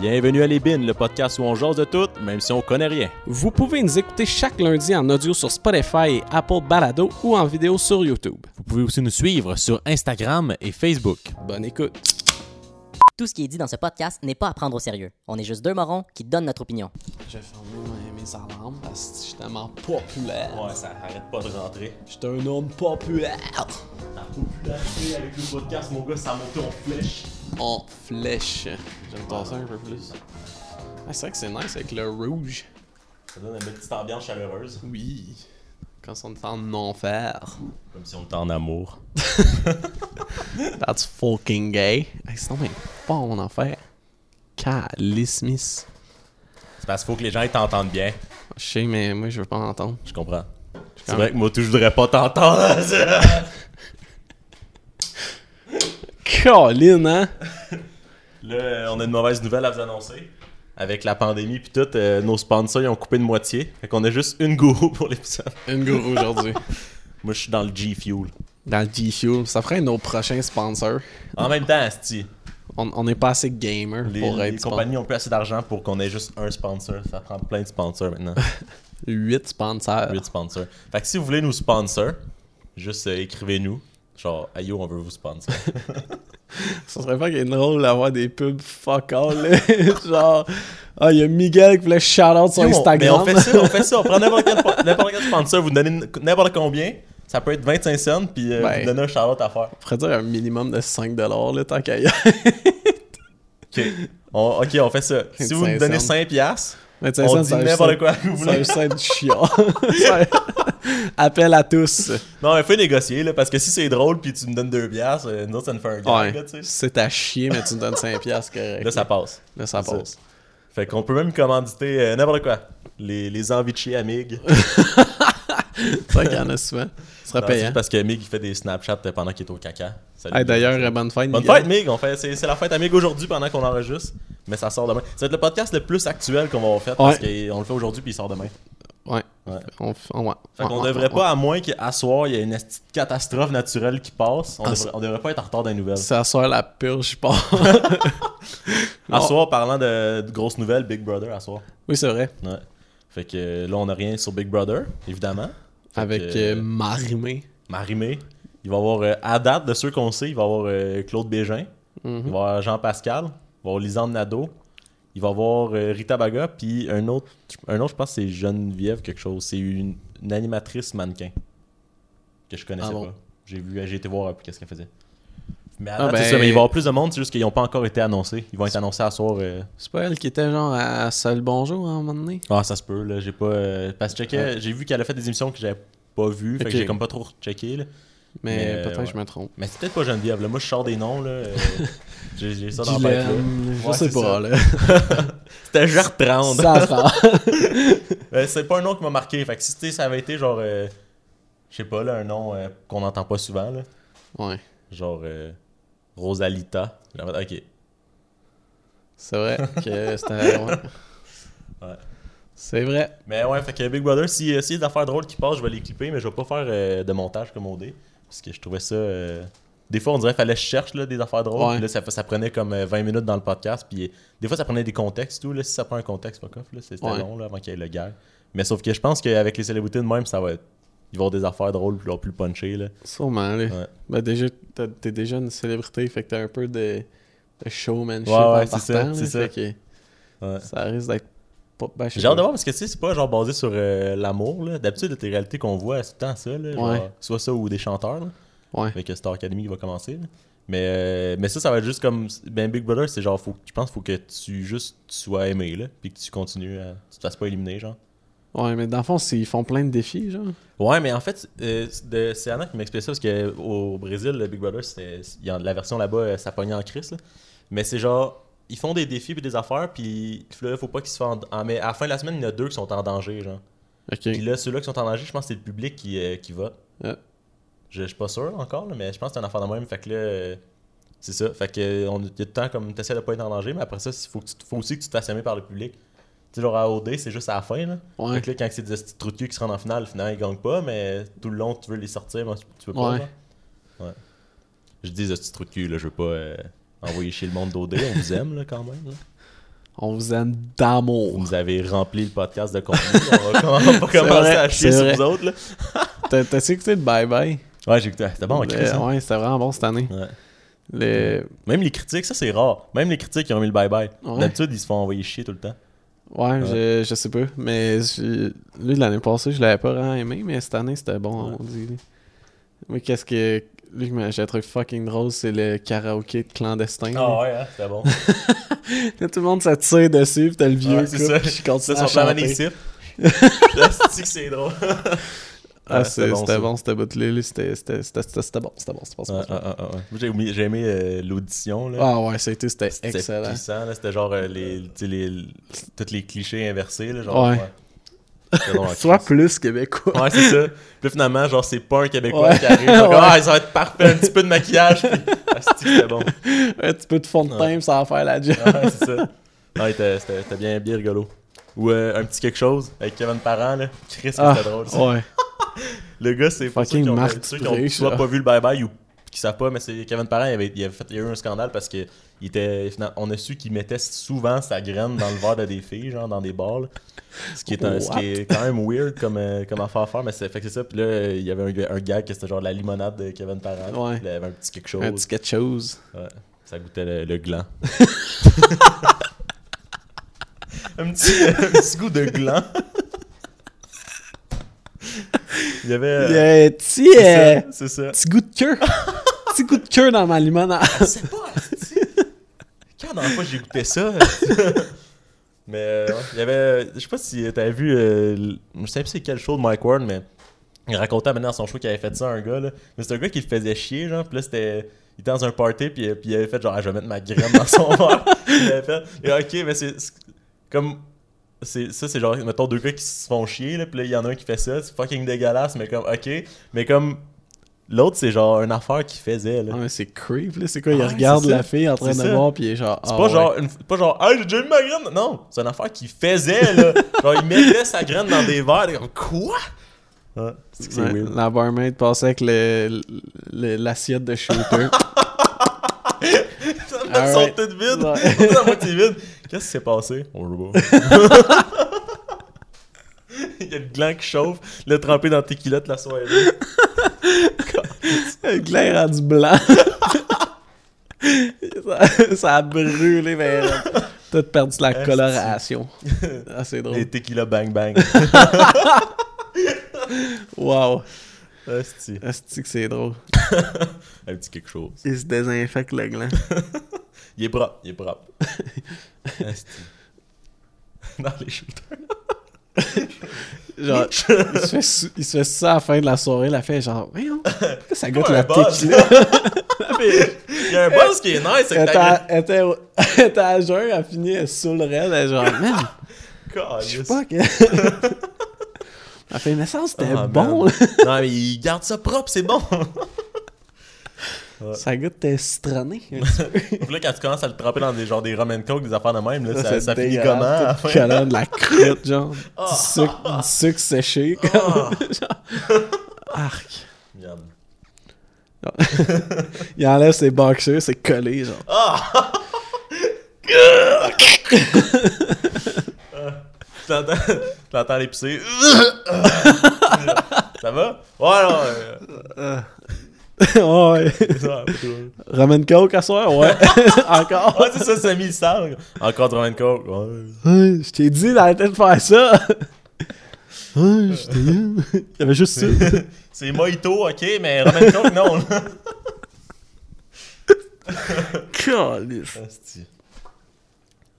Bienvenue à Les Bines, le podcast où on jase de tout, même si on connaît rien. Vous pouvez nous écouter chaque lundi en audio sur Spotify et Apple Balado ou en vidéo sur YouTube. Vous pouvez aussi nous suivre sur Instagram et Facebook. Bonne écoute. Tout ce qui est dit dans ce podcast n'est pas à prendre au sérieux. On est juste deux morons qui donnent notre opinion. J'ai fermé mes, mes alarmes parce que je suis tellement populaire. Ouais, ça arrête pas de rentrer. Je suis un homme populaire. La popularité avec le podcast, mon gars, ça a monté en flèche. En flèche. J'aime ça un peu plus. Ah, c'est vrai que c'est nice avec le rouge. Ça donne une petite ambiance chaleureuse. Oui. Quand on est en enfer. Comme si on était en amour. That's fucking gay. Hey, c'est bien pas mon enfer. Calismis. C'est parce qu'il faut que les gens t'entendent bien. Je sais, mais moi, je veux pas entendre. Je comprends. C'est vrai que moi, tout, je voudrais pas t'entendre. Colin, hein? Là, on a une mauvaise nouvelle à vous annoncer. Avec la pandémie puis tout, euh, nos sponsors ils ont coupé de moitié. Fait qu'on a juste une gourou pour l'épisode. Une gourou aujourd'hui. Moi, je suis dans le G Fuel. Dans le G-Fuel. Ça ferait nos prochains sponsors. En même temps, Asti, On n'est pas assez gamer les, pour les être compagnies ont plus assez d'argent pour qu'on ait juste un sponsor. Ça prend plein de sponsors maintenant. 8 sponsors. 8 sponsors. Fait que si vous voulez nous sponsor, juste euh, écrivez-nous. Genre, ayo, on veut vous sponsor. Ça serait pas qu'il drôle d'avoir des pubs fuck all. là. Genre, ah, il y a Miguel qui voulait shout-out sur Instagram. Mais on fait ça, on fait ça. On prend n'importe quel, n'importe quel sponsor, vous donnez n'importe combien. Ça peut être 25 cents, puis euh, Ben. vous donnez un shout-out à faire. On pourrait dire un minimum de 5$ là, tant qu'à y Ok, on, ok, on fait ça. Si vous nous 25 donnez cents. 5 piastres, 25 on dit c'est un n'importe quoi que vous C'est voulez. un cent chiant. C'est- Appel à tous. Non, mais faut négocier, là, parce que si c'est drôle, puis tu me donnes 2 piastres, euh, nous autres, ça nous fait un gag, Ouais. C'est à chier, mais tu me donnes 5$, piastres, correct. Là, ça passe. Là, ça c'est ça. passe. Fait qu'on peut même commanditer euh, n'importe quoi. Les, les envies de chier à C'est vrai qu'il y en a souvent. Ce serait Non, c'est payant. juste parce que Mig, il fait des Snapchats pendant qu'il est au caca. Hey. D'ailleurs, bonne fête. Bonne fête, Mig! C'est, c'est la fête à Mig aujourd'hui pendant qu'on enregistre. Mais ça sort demain. Ça va être le podcast le plus actuel qu'on va avoir fait parce qu'on le fait aujourd'hui puis il sort demain. Ouais. Ouais. On, f- on, ouais. Fait qu'on devrait pas, à moins qu'à soir, il y ait une catastrophe naturelle qui passe, on, devrait, ça- on devrait pas être en retard les nouvelles. C'est à soir la purge, je pense. À soir, parlant de, de grosses nouvelles, Big Brother à soir. Oui, c'est vrai. Ouais. Fait que là, on a rien sur Big Brother, évidemment. Avec euh, Marimé. Marimé. Il va y avoir, euh, à date de ceux qu'on sait, il va y avoir euh, Claude Bégin. Mhm. Il va y avoir Jean-Pascal. Il va y avoir Lisande Nadeau. Il va y avoir euh, Rita Baga. Puis un autre, un autre, je pense que c'est Geneviève quelque chose. C'est une, une animatrice mannequin. Que je connaissais Ah bon? pas. J'ai vu, j'ai été voir qu'est-ce qu'elle faisait. Mais à Ah date, ben- c'est ça, mais il va y avoir plus de monde, c'est juste qu'ils n'ont pas encore été annoncés. Ils vont être annoncés à soir. euh, C'est pas elle qui était genre à Seul Bonjour à un moment donné? Ah, ça se peut, là. J'ai pas. euh, Parce que j'ai vu qu'elle a fait des émissions que j'avais pas vues. Fait que j'ai comme pas trop checké, là. Mais, Mais, peut-être ouais. que je me trompe. Mais c'est peut-être pas Geneviève, là. Moi, je sors des noms, là. euh, j'ai ça dans la tête, là. Je Ouais, sais pas, ça. là. C'était Gertrude. Ça va. Euh, c'est pas un nom qui m'a marqué. Fait que si ça avait été genre. euh, je sais pas, là, un nom qu'on n'entend pas souvent, là. Ouais, Genre. Rosalita. Fait, Ok. c'est vrai que c'était... Ouais. Ouais. C'est vrai. Mais ouais, fait que Big Brother, si, euh, y a des affaires drôles qui passent, je vais les clipper, mais je vais pas faire euh, de montage comme OD. Parce que je trouvais ça. euh, Des fois, on dirait qu'il fallait que je cherche là, des affaires drôles. Ouais. Puis là, ça, ça prenait comme euh, 20 minutes dans le podcast. Puis des fois, ça prenait des contextes. Tout, là, si ça prend un contexte, fuck off. là, C'était Ouais. long là, avant qu'il y ait le gars. Mais sauf que je pense qu'avec les célébrités de même, ça va être. Ils vont avoir des affaires drôles, plus, plus punchées. Là. Sûrement, là. Ouais. Ben déjà, t'es déjà une célébrité, fait que t'as un peu de, de showmanship Ouais, ouais, en c'est ça, là, c'est ça. que Ouais. ça risque d'être pas... Ben, J'ai hâte de voir parce que tu sais, c'est pas genre basé sur euh, l'amour. là. D'habitude, les réalités qu'on voit, c'est tout le temps ça. Là, genre. Soit ça ou des chanteurs. Là. Ouais. avec euh, Star Academy qui va commencer. là. Mais, euh, mais ça, ça va être juste comme. Ben, Big Brother, c'est genre, faut, je pense qu'il faut que tu juste tu sois aimé, là, puis que tu continues à. Tu te fasses pas éliminer, genre. Ouais, mais dans le fond, ils font plein de défis, genre. Ouais, mais en fait, euh, c'est Anna qui m'expliquait ça parce qu'au Brésil, le Big Brother, y a- la version là-bas, euh, ça pognait en crise. là. Mais c'est genre, ils font des défis puis des affaires, puis là, faut pas qu'ils se fassent. en- en- mais à la fin de la semaine, il y en a deux qui sont en danger, genre. Ok. Puis là, ceux-là qui sont en danger, je pense que c'est le public qui, euh, qui vote. Je, je suis pas sûr encore, là, mais je pense que c'est une affaire de même. Fait que là, euh, c'est ça. Fait que on, y a tout le temps comme t'essaies de pas être en danger, mais après ça, il faut, que tu- faut aussi que tu te fasses aimer par le public. Tu sais, genre à OD, c'est juste à la fin. Là. Ouais. Que là, quand c'est des petits trous de cul qui se rendent en finale, finalement, ils gagnent pas, mais tout le long, tu veux les sortir, moi, tu peux pas. Ouais. là. Ouais. Je dis des petits trous de cul, là, je veux pas euh, envoyer chez le monde d'OD, on vous aime, là, quand même. là. On vous aime Vous d'amour. nous avez rempli le podcast de contenu. on va, pas commencer vrai, à chier sur vrai. vous autres. T'as-tu écouté le Bye Bye? Ouais, j'ai écouté. C'était bon, hein? Ouais, c'était vraiment bon cette année. Ouais. Même les critiques, ça c'est rare. Même les critiques qui ont mis le bye-bye. Ouais. D'habitude, ils se font envoyer chier tout le temps. Ouais, Je, je sais pas. Mais je- lui, l'année passée, je l'avais pas vraiment aimé, mais cette année, c'était bon, Ouais. on dit. Mais qu'est-ce que. Lui, j'ai trouvé fucking drôle, c'est le karaoké de clandestin. là. ouais, hein, c'était bon. Là, tout le monde se tire dessus, pis t'as le vieux Ouais, c'est ça. Ça, son plan chanter. ici. Là, c'est que c'est drôle? Ah, Ouais, c'est- c'était bon, c'était bon, c'était c'était c'était- c'était- c'était- c'était bon, c'était bon, c'était bon. c'était Ouais, ouais, ouais, ouais. J'ai aimé, j'ai aimé, euh, l'audition. là. Ah ouais, c'était c'était C'était excellent. là. C'était genre euh, les, sais, les, tous les clichés inversés. Là, genre, Ouais. C'était en Soit plus québécois. Ouais, c'est ça. Puis finalement, genre, c'est pas un Québécois Ouais. qui arrive. Genre, Ouais. Ah, ça va être parfait, un petit peu de maquillage. Puis, ah, c'était bon. Un petit peu de fond de teint, ça va faire la job. Ouais, c'est ça. Ouais, c'était- c'était c'était bien, bien rigolo. Ou euh, un petit quelque chose avec Kevin Parent, là. Chris, Ah, c'était drôle. ça. ouais. Le gars, c'est pour ceux qui ont, Marc ceux qui ont Dupré, soit ça. pas vu le bye-bye ou qui savent pas, mais c'est Kevin Parent, il avait, il avait fait, il y a eu un scandale parce que il était, on a su qu'il mettait souvent sa graine dans le verre de des filles, genre dans des bars. Ce qui est, un, ce qui est quand même weird comme, euh, comme affaire à faire, mais c'est fait que c'est ça. Puis là, il y avait un, un gag que c'était genre la limonade de Kevin Parent. Ouais. Il avait un petit quelque chose. Un petit quelque chose. Ouais, ça goûtait le, le gland. un, petit, un petit goût de gland. Il y avait. euh, Yeah, petit, c'est euh, ça, c'est ça. petit goût de cœur. petit goût de cœur dans ma limonade. Je sais pas. Quand la fois j'ai goûté ça? mais euh, il y avait. Je sais pas si t'avais vu. euh, je sais pas c'est quel show de Mike Ward, mais il racontait maintenant dans son show qu'il avait fait ça à un gars. Là. Mais c'est un gars qui le faisait chier, genre. Puis là, c'était. Il était dans un party, puis, euh, puis il avait fait genre, ah, je vais mettre ma graine dans son verre. il avait fait. Et ok, mais c'est Comme. C'est, ça, c'est genre, mettons, deux gars qui se font chier, là, puis là, il y en a un qui fait ça, c'est fucking dégueulasse, mais comme, ok. Mais comme. L'autre, c'est genre une affaire qu'il faisait, là. Ah, mais c'est creep, là. C'est quoi? Il Ouais, regarde la fille en train de boire, puis il est genre. C'est ah pas, ouais. genre une, pas genre, hey, j'ai déjà eu ma graine. Non, c'est une affaire qu'il faisait, là. genre, il mettait sa graine dans des verres. et comme, quoi? Ouais, c'est Ouais. La barmaid passait avec le- le- l'assiette de shooter. Elles sont toutes vides. Ouais. Moitié. Qu'est-ce qui s'est passé? On le. Il y a le gland qui chauffe, le trempé dans tes culottes la soirée. le glaire à du blanc. ça, ça a brûlé, mais t'as perdu la coloration. Ah, c'est Les drôle. tequila bang bang. Wow. Asti. Esti que c'est drôle. Un petit quelque chose. Il se désinfecte le gland. Il est propre, il est propre. Asti. Dans les shooters. Genre, il se, fait, sou- il se fait ça à la fin de la soirée. La fait genre, voyons, pourquoi ça goûte la buzz. tequila? Il y a un buzz qui est nice Elle avec était ta à- elle était au- elle était à jeun, elle finit sous le raid, elle est genre, man, je sais pas que. Fait, mais ça, c'était Ah, bon. Non, mais il garde ça propre, c'est bon. Ça goûte t'es citronné. peu. Puis là, quand tu commences à le tremper dans des, genre, des rum and coke, des affaires de même, là, ça, ça finit comment à la tout fin? collant, de la croûte, genre. Ah. Du sucre, du sucre séché. Comme, genre. Arc. Miam. Il enlève ses boxers, c'est collé, genre. Tu l'entends, l'épicer. ça va? Ouais, non. euh, ouais. Ramen coke à soir? Ouais. Encore? Ouais, c'est ça, ça mis le sale. Encore de rum and coke. Ouais. Ouais, je t'ai dit d'arrêter de faire ça. Ouais, je t'ai dit. Il y avait juste ça. C'est mojito, ok, mais rum and coke, non. Calice.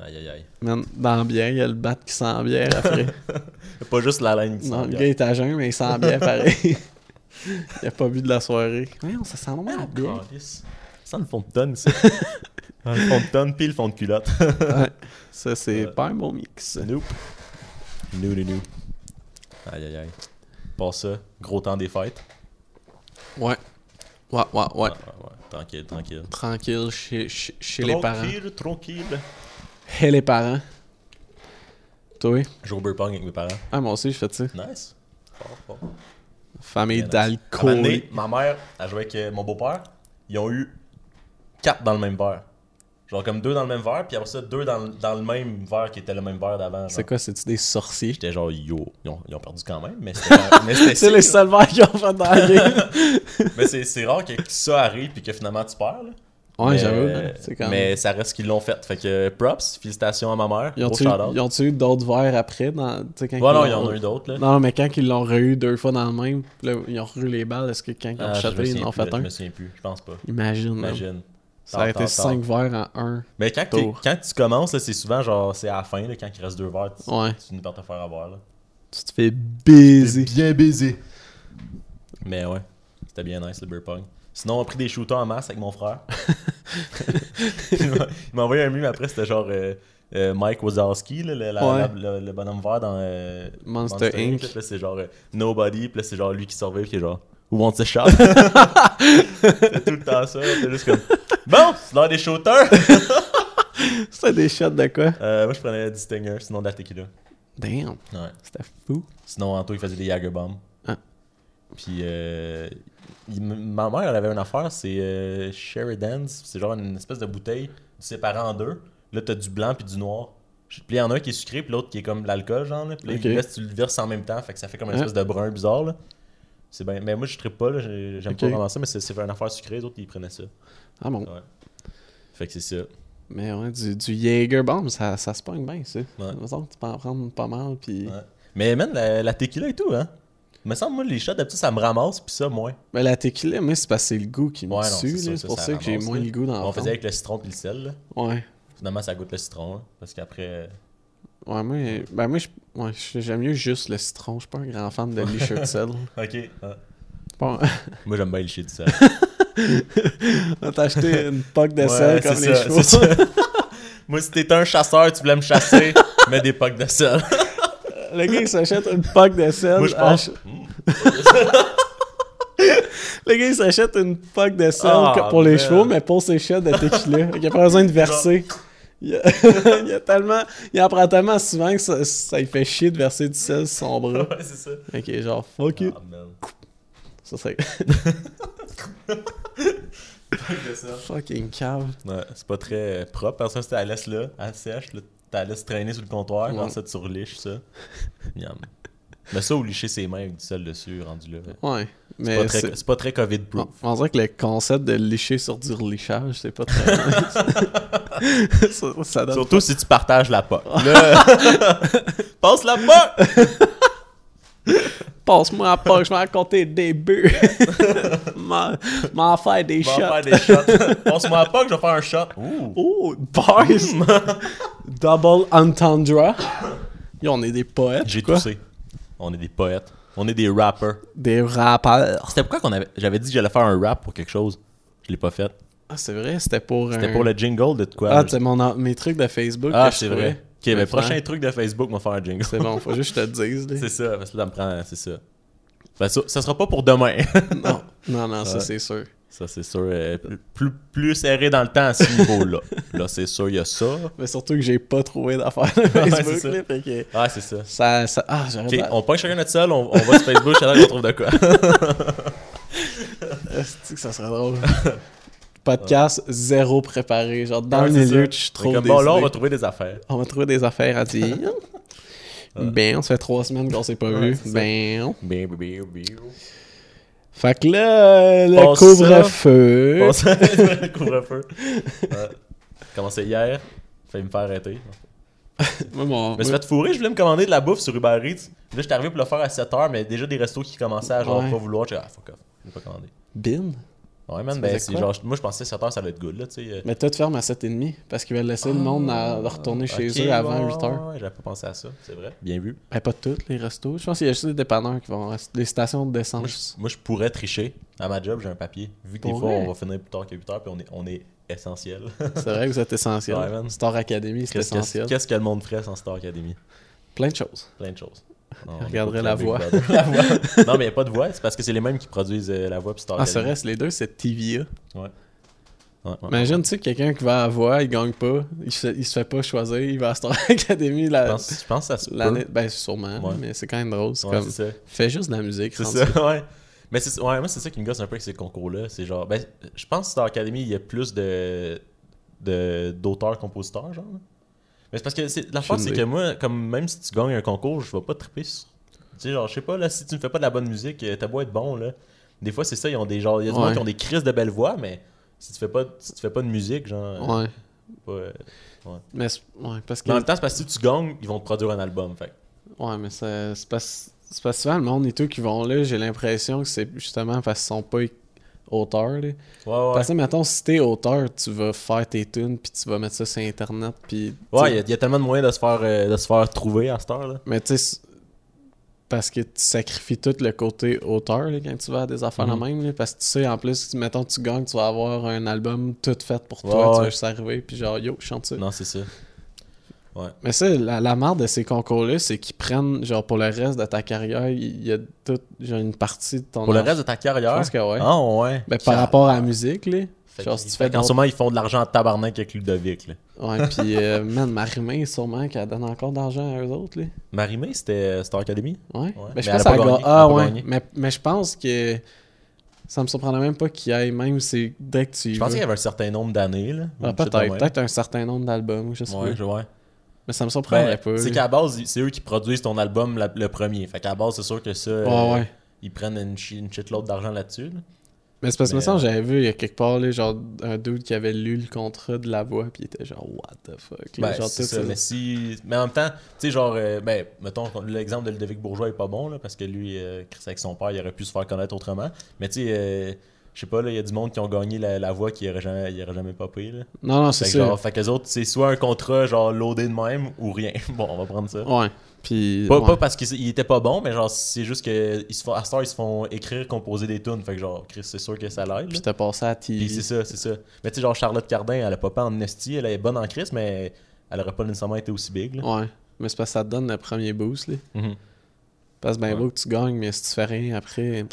Aïe, aïe, aïe. Man, dans la bière, il y a le bat qui sent bière après. Pas juste la laine qui non, sent le bien. gars est à jeun, mais il sent bière pareil. il a pas bu de la soirée. Voyons, ça sent normal la bière. Calice. Ça sent le fond de tonne, ça. le fond de tonne, puis le fond de culotte. Ouais. Ça, c'est Ouais. pas un bon mix. Nope. Nous, nous, nous. Aïe, aïe, aïe. Pas ça. Gros temps des fêtes. Ouais. Ouais, ouais, ouais. ouais. Tranquille, tranquille. Tranquille chez, chez, chez les parents. Tranquille, tranquille. Chez les parents? Toi? Joue au beer pong avec mes parents. Ah, moi aussi, je fais ça. Nice. Fort, fort. Famille d'alcool. ma mère a joué avec euh, mon beau-père. Ils ont eu quatre dans le même verre. Genre comme deux dans le même verre, puis après ça, deux dans, le- dans le même verre qui était le même verre d'avant. C'est quoi, c'est-tu des sorciers? J'étais genre yo. Ils ont, ils ont perdu quand même, mais c'était C'est les seuls verres qu'ils ont fait dans la. Mais c'est c'est rare que ça arrive puis que finalement tu perds. Là. Ouais, mais, j'avoue. hein, même. mais ça reste qu'ils l'ont fait. Fait que props, félicitations à ma mère. Ils ont-tu shout-out. ils ont-tu eu d'autres verres après? Dans, quand Ouais, ils non, il y l'ont- en a eu d'autres. là. Non, mais quand ils l'ont re-eu deux fois dans le même, là, ils ont re les balles, est-ce que quand ils ont Ah, je chaté, ils en ont fait Je un? me souviens plus, je pense pas. Imagine. Ça a été tard, 5 tard. verres en un. Mais quand, quand tu commences, là, c'est souvent genre c'est à la fin, là, quand il reste deux verres, tu, Ouais. tu finis par te faire avoir. Là. Tu te fais baiser. bien baisé. Mais ouais, c'était bien nice le beer pong. Sinon, on a pris des shooters en masse avec mon frère. il m'a- envoyé un meme après, c'était genre euh, euh, Mike Wazowski, là, le, la- Ouais. la- le, le bonhomme vert dans euh, Monster Inc. Puis là, c'est genre euh, Nobody, puis c'est genre lui qui surveille, qui est genre Who wants a shot? c'est tout le temps ça. C'est juste comme Bon, c'est l'heure des shooters! C'était des shots de quoi? Moi, je prenais du Stinger, sinon de la tequila. Damn, Ouais. c'était fou. Sinon, Anto, il faisait des Jager bombs. Ah. Puis, euh, il- ma mère, elle avait une affaire, c'est euh, Sheridan's. C'est genre une espèce de bouteille séparée en deux. Là, t'as du blanc puis du noir. Puis, il y en a un qui est sucré, puis l'autre qui est comme de l'alcool, genre. Là. Puis là, il- là, tu le verses en même temps, fait que ça fait comme une espèce de brun bizarre, là. C'est bien. Mais moi, je trippe pas, là. J'aime pas vraiment ça, mais c'est c'est une affaire sucrée. Les autres, ils prenaient ça. Ah bon. Ouais. Fait que c'est ça. Mais ouais, du, du Jaeger Bomb, ça, ça se pogne bien, ça. Ouais. Me semble que tu peux en prendre pas mal, puis... Ouais. Mais, man, la, la tequila et tout, hein. Il me semble, moi, les shots, d'habitude, ça me ramasse, puis ça, moins. Mais la tequila, moi, c'est parce que c'est le goût qui me Ouais, tue, c'est ça, pour ça ça, que j'ai moins le goût dans On faisait avec le citron puis le sel, là. Ouais. Finalement, ça goûte le citron, hein, parce qu'après. euh, Ouais, moi, ben moi, ouais, j'aime mieux juste le citron. Je suis pas un grand fan de licheur de sel. Ok. ah. Bon, Moi, j'aime bien shit du sel. t'as acheté une poque de Ouais, sel c'est comme les ça, chevaux. Moi, si t'étais un chasseur, tu voulais me chasser, mets des pocs de sel. Le gars, il s'achète une poque de sel. Moi, je à pense. Le gars, il s'achète une poque de sel Ah, pour les chevaux, mais pour ses shots de tequila. Il a pas besoin de verser. Il, a... il a tellement... il en prend tellement souvent que ça, ça lui fait chier de verser du sel sur son bras. ouais, c'est ça. Ok, genre, fuck it. Ah. Ça serait fucking cave. Ouais, c'est pas très propre. Parce que ça, tu la laisses là, elle sèche, là, tu la laisses traîner sur le comptoir, Ouais. ça, tu reliches ça. Miam. Mais ça, ou licher ses mains avec du sel dessus, rendu là. Ouais. C'est Mais pas très, c'est- pas très COVID-proof. on, dirait que le concept de licher sur du relichage, c'est pas très nice. ça, ça donne Surtout si tu partages la poque. Là, passe la poque! Passe-moi la poche, je vais raconter des bœufs. M'en faire des Je vais shots. faire des shots. Passe-moi la poque, je vais faire un shot. Ouh! Oh, bars! Double entendre. Yo, on est des poètes. J'ai toussé. On est des poètes. On est des rappers. Des rappeurs. C'était pourquoi qu'on avait... j'avais dit que j'allais faire un rap pour quelque chose. Je l'ai pas fait. Ah, c'est vrai, c'était pour. C'était un- pour le jingle de quoi? Ah, c'est mon, mes trucs de Facebook. Ah, c'est vrai. Ok, mais Mais prochain truc de Facebook, on va faire un jingle. C'est bon, faut juste que je te le dise. là. C'est ça, parce que là, ça me prend... C'est ça. Ben, ça, ça sera pas pour demain. Non, non, non, ça Ouais. c'est sûr. ça, c'est sûr. euh, plus, plus serré dans le temps à ce niveau-là. Là, c'est sûr, il y a ça. Mais surtout que j'ai pas trouvé d'affaires de c'est Facebook. ça. là, fait que Ah, c'est ça. ça, ça- Ah, on pogne chacun notre seul, on, on va sur Facebook, je qu'on trouve de quoi. Que ça serait drôle? Podcast zéro préparé. Genre, dans le milieu, ça. tu Fait trouves comme, des bon, là, on va trouver des affaires. On va trouver des affaires à dire. Ben, se fait trois semaines qu'on s'est pas vu. ça. Ben. Bien, bien, bien, bien. Fait que là, le couvre-feu. Le couvre-feu. Commencé hier, failli me faire arrêter. Mon- Je me suis fait fourrer, je voulais me commander de la bouffe sur Uber Eats. Là, j'étais arrivé pour le faire à 7h, mais déjà des restos qui commençaient à genre Ouais. pas vouloir. J'ai dit, ah, fuck off, je vais pas commander. Bin? Ouais, man, ben, c'est genre, moi je pensais 7h ça allait être good, là, tu sais. euh. Mais toi, tu fermes à 7h30 parce qu'ils veulent laisser le monde à- de retourner chez eux avant ouais, 8h. Ouais, ouais, j'avais pas pensé à ça, c'est vrai. Bien vu. Ben, pas tous les restos. Je pense qu'il y a juste des dépanneurs qui vont rester. Des stations de Moi je, moi, je pourrais tricher. À ma job, j'ai un papier. Vu que des fois, vrai? on va finir plus tard que 8h, puis on est, on est essentiel. C'est vrai que vous êtes essentiel. Ouais, man. Star Academy, c'est essentiel. qu'est-ce que le monde ferait sans Star Academy? Plein de choses. Plein de choses. Non, on Regarderait la voix. Brother. La voix. non, mais il n'y a pas de voix. C'est parce que c'est les mêmes qui produisent euh, la voix puis Star Ah, vrai, c'est les deux, c'est TVA. Ouais. Ouais, ouais. Imagine, tu sais, quelqu'un qui va à la voix, il gagne pas, il se, il se fait pas choisir, il va à Star Academy Je la- pense, je pense que ça se l'année. Ben, sûrement, Ouais. mais c'est quand même drôle. C'est comme. ça. Fais juste de la musique. C'est ça, ouais. Mais c'est, ouais, moi, c'est ça qui me gosse un peu avec ces concours-là. C'est genre, ben, je pense que Star Academy, il y a plus de, de- d'auteurs-compositeurs, genre. Mais c'est parce que c'est- l'affaire, Aucune c'est que moi, comme même si tu gagnes un concours, je vais pas triper sur. Tu sais, genre, je sais pas, là, si tu ne fais pas de la bonne musique, euh, t'as beau être bon, là. Des fois, c'est ça, ils ont des genre. Il y a Ouais. monde qui ont des crises de belles voix, mais si tu fais pas, si tu fais pas de musique, genre. euh, Ouais. pas, euh, Mais, c'est- ouais, parce que. Mais en même temps, c'est parce que si tu gagnes, ils vont te produire un album. Fait. Ouais, mais ça- c'est parce c'est parce que souvent, le monde et tout qui vont là, j'ai l'impression que c'est justement parce qu'ils sont pas auteurs. Là. Ouais, ouais. Parce que, mettons, si t'es auteur, tu vas faire tes tunes, puis tu vas mettre ça sur Internet, puis... Ouais, il y, a- il y a tellement de moyens de se faire, euh, de se faire trouver à cette heure, là. Mais tu sais, parce que tu sacrifies tout le côté auteur là, quand tu vas à des affaires Mhm. de même. là, parce que tu sais, en plus, mettons, tu gagnes, tu vas avoir un album tout fait pour toi. Ouais, Tu vas juste arriver, puis genre, yo, je chante ça. Non, c'est ça. Mais ça, la, la marde de ces concours-là, c'est qu'ils prennent, genre, pour le reste de ta carrière, il y a toute, genre, une partie de ton... Pour le reste de ta Je carrière. pense que ouais. Ah, ouais. Ben, par rapport à la musique, là. Fait genre, si tu fais d'autres- ce moment, ils font de l'argent en tabarnak avec Ludovic, là. Ouais, puis, euh, man, Marimé, sûrement qu'elle donne encore d'argent à eux autres, là. Marimé, c'était Star Academy? Ouais. Ouais. Ben, je Mais pense gagné. ga- Ah, ouais. Mais, mais je pense que ça me surprendrait même pas qu'il y ait, même c'est dès que tu Je pensais qu'il y avait un certain nombre d'années, là. Ah, peut-être. Peut-être un certain nombre d'albums, je sais Ouais, pas. je- ouais. Mais ça me surprendrait Ben, pas. c'est qu'à base, c'est eux qui produisent ton album la- le premier. Fait qu'à base, c'est sûr que ça, euh, Ouais, ils prennent une, une shitload d'argent là-dessus. là. Mais c'est parce que, euh, j'avais vu il y a quelque part, là, genre, un dude qui avait lu le contrat de la voix, puis il était genre, what the fuck. là, Ben, genre, c'est tout ça, mais si... Mais en même temps, tu sais, genre, euh, ben, mettons, l'exemple de Ludovic Bourgeois est pas bon, là, parce que lui, euh, Chris, avec son père, il aurait pu se faire connaître autrement. Mais tu sais, euh, je sais pas, là, il y a du monde qui ont gagné la, la voix qui aurait jamais, aurait jamais popé, là. Non, non, c'est ça. fait que les autres, c'est soit un contrat, genre, loadé de même, ou rien. Bon, on va prendre ça. Ouais. Puis. Pas, ouais. pas parce qu'il était pas bon, mais genre, c'est juste que ils se font, à Star, ils se font écrire, composer des tunes. Fait que genre, Chris, c'est sûr que ça l'aide. Puis t'as passé à TV. Puis c'est ça, c'est ça. Mais tu sais, genre, Charlotte Cardin, elle a pas en esti, elle est bonne en Chris, mais elle aurait pas nécessairement été aussi big. Là. Ouais. Mais c'est parce que ça te donne le premier boost, là. Mhm. Parce que ben Ouais. beau que tu gagnes, mais si tu fais rien après,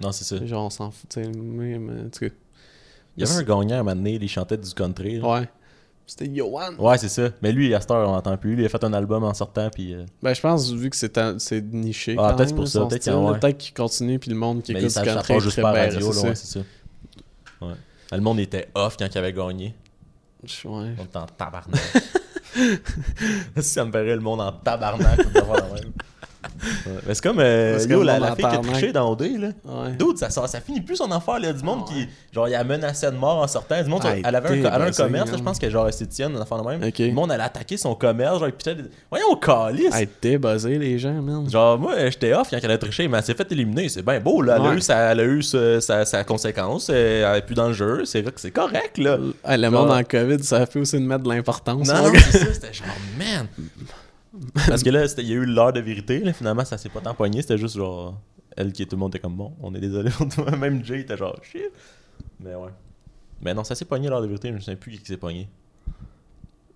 Non, c'est ça. genre, on s'en fout. tu sais. Il y avait un gagnant à un moment donné, il chantait du country. là. Ouais. C'était Johan. Ouais, c'est ça. Mais lui, à cette heure, on l'entend plus. Lui, il a fait un album en sortant, puis. euh, Ben, je pense, vu que c'est un- c'est niché. Ah, peut-être pour ça, peut-être style, qu'il y a- là, ouais. Qu'il continue, puis le monde qui mais écoute ça, du country juste bien, radio, c'est là, ouais, c'est ça. Ouais. Le monde était off quand il avait gagné. Ouais. On était en tabarnak. ça me paraît le monde en tabarnak. Ouais. Mais c'est comme euh, yo, la, la fille qui a tabarnak. triché dans OD, là. Ouais. Dude, ça, ça finit plus son affaire, là. Il y a du monde qui. Genre, il a menacé de mort en sortant. Du monde, Ah, elle, avait un, elle a un commerce, là, je pense que genre esthéticienne, une affaire de même. Le monde, elle a attaqué son commerce. Genre, putain, voyons, calice. Hey, t'es buzzé, les gens, man. Genre, moi, j'étais off quand elle a triché, mais elle s'est fait éliminer. C'est bien beau, là. Elle a eu sa, elle a eu sa, sa- sa conséquence. euh, Elle est plus dans le jeu. C'est vrai que c'est correct, là. Le monde en COVID, ça fait aussi de mettre de l'importance. Non, mon non, c'est ça, c'était genre, man. Parce que là, il y a eu l'heure de vérité, là, finalement, ça s'est pas tant c'était juste genre, elle qui tout le monde était comme bon, on est désolé pour toi. Même Jay était genre, shit. Mais ouais. Mais non, ça s'est pogné l'heure de vérité, je me souviens plus qui s'est pogné.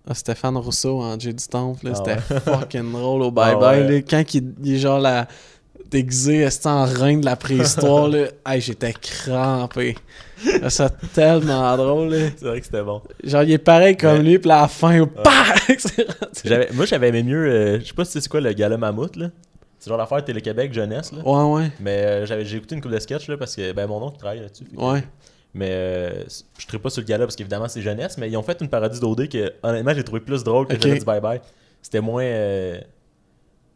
Ah, Stéphane Rousseau en Jay du Temple, Ah c'était ouais. fucking drôle au Ah bye-bye. ouais. là, quand il, il est genre la déguisé, est en reine de la préhistoire, là, hey, j'étais crampé. Ça tellement drôle. C'est vrai que c'était bon. Genre, il est pareil comme lui, puis à la fin! C'est rendu- J'avais- moi, j'avais aimé mieux, euh, je sais pas si c'est quoi le gala mammouth, là. C'est genre l'affaire Télé-Québec jeunesse, là. Ouais, ouais. Mais euh, j'avais j'ai écouté une couple de sketchs, là, parce que ben, mon oncle travaille là-dessus. que- Ouais. Mais euh, je ne pas sur le gala parce qu'évidemment c'est jeunesse, mais ils ont fait une parodie d'OD que honnêtement j'ai trouvé plus drôle que Ok. j'avais dit bye bye. C'était moins. euh,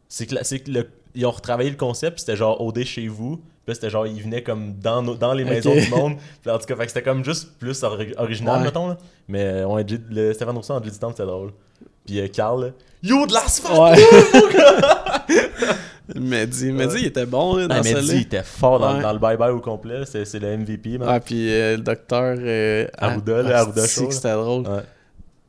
C'est que, la- c'est que le- ils ont retravaillé le concept, c'était genre OD chez vous. Puis là c'était genre ils venaient comme dans, nos- dans les maisons du monde. Puis en tout cas, c'était comme juste plus ori- original, Ouais. mettons. Là. Mais euh, ouais, J- le Stéphane Rousseau en J.D. Temple c'était drôle. Puis euh, Carl, là, Yo de l'asphalte! Ouais. Mehdi, Mehdi, il était bon là, dans Ah, dis, il était fort dans, Ouais. dans le bye-bye au complet. là. C'est c'est le MVP, man. Ah, puis euh, le docteur euh, Arruda, ah, le Arruda Show, que là. c'était drôle. Ouais.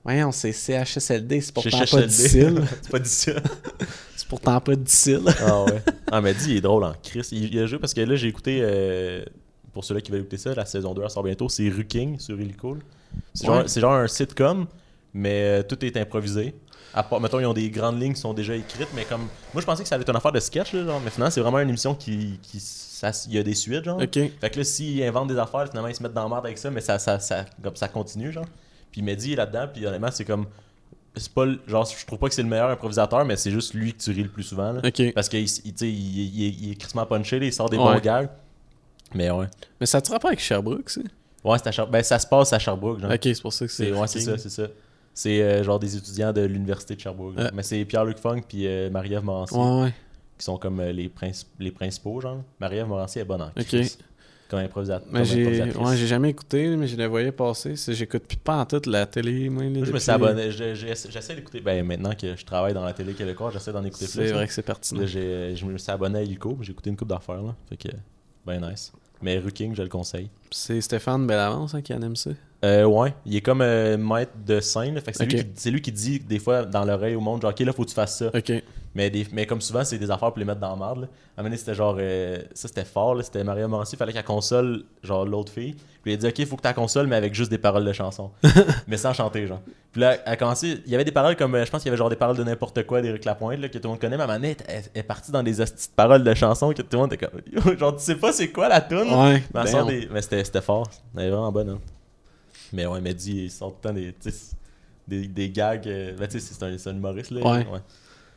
Voyons, c'est CHSLD, c'est pourtant pas difficile. c'est pas difficile. C'est pourtant pas difficile. Ah ouais. Ah, mais il est drôle en Chris. Il, il a joué parce que là, j'ai écouté, euh, pour ceux-là qui veulent écouter ça, la saison 2 elle sort bientôt. C'est Ruking sur. C'est genre, Ouais. c'est genre un sitcom, mais euh, tout est improvisé. À part, mettons, ils ont des grandes lignes qui sont déjà écrites, mais comme. Moi, je pensais que ça allait être une affaire de sketch, là, genre, mais finalement, c'est vraiment une émission qui. qui ça- il y a des suites, genre. Ok. Fait que là, s'ils inventent des affaires, finalement, ils se mettent dans la merde avec ça, mais ça, ça, ça, comme ça continue, genre. Puis Mehdi est là-dedans, puis honnêtement, c'est comme. C'est pas. Genre, je trouve pas que c'est le meilleur improvisateur, mais c'est juste lui que tu ris le plus souvent, là. Parce qu'il il, il, il, il est crissement punché, là, il sort des Ouais. bons gags. Mais ouais. Mais ça te rappelle avec Sherbrooke, ça? Ouais, c'est ben, ça se passe à Sherbrooke, genre. Ok, c'est pour ça que c'est. Ouais, c'est ça, c'est ça. C'est euh, genre des étudiants de l'université de Sherbrooke. Ouais. Mais c'est Pierre-Luc Funk puis euh, Marie-Ève Morancier Ouais, qui sont comme euh, les, princi- les principaux, genre. Marie-Ève Morancier est bonne en Ok. Comme improvisat- Mais j'ai ouais, jamais écouté, mais je les voyais passer. J'écoute plus pas en toute la télé, moi. je me suis abonné. je- je- J'essaie d'écouter. Ben, maintenant que je travaille dans la télé québécoise, j'essaie d'en écouter plus. C'est vrai que c'est pertinent. Là, je me suis abonné à Illico, j'ai écouté une coupe d'affaires, là. Fait que, ben nice. Mais Ruking, je le conseille. C'est Stéphane Bellavance hein, qui anime ça. Euh, ouais, il est comme euh, maître de scène, fait que c'est lui, qui- c'est lui qui dit des fois dans l'oreille au monde, genre, ok, là, faut que tu fasses ça. Mais, des, mais comme souvent, c'est des affaires pour les mettre dans la merde. Là. À un moment donné, c'était genre. euh, ça, c'était fort. là. C'était Maria Morancy. Il fallait qu'elle console genre l'autre fille. Puis il a dit Ok, il faut que tu console, mais avec juste des paroles de chansons. mais sans chanter, genre. Puis là, elle a commencé. Il y avait des paroles comme. euh, Je pense qu'il y avait genre des paroles de n'importe quoi d'Éric Lapointe, là, que tout le monde connaît. Mais à un moment donné, elle, elle est partie dans des paroles de chansons que tout le monde était comme. Genre, tu sais pas c'est quoi la tune Ouais. mais, des- mais c'était, c'était fort. Elle est vraiment bonne. Hein. Mais ouais, Mehdi, il sort tout le temps des, des, des gags. euh, ben, tu sais, c'est un, un humoriste. Là, Ouais.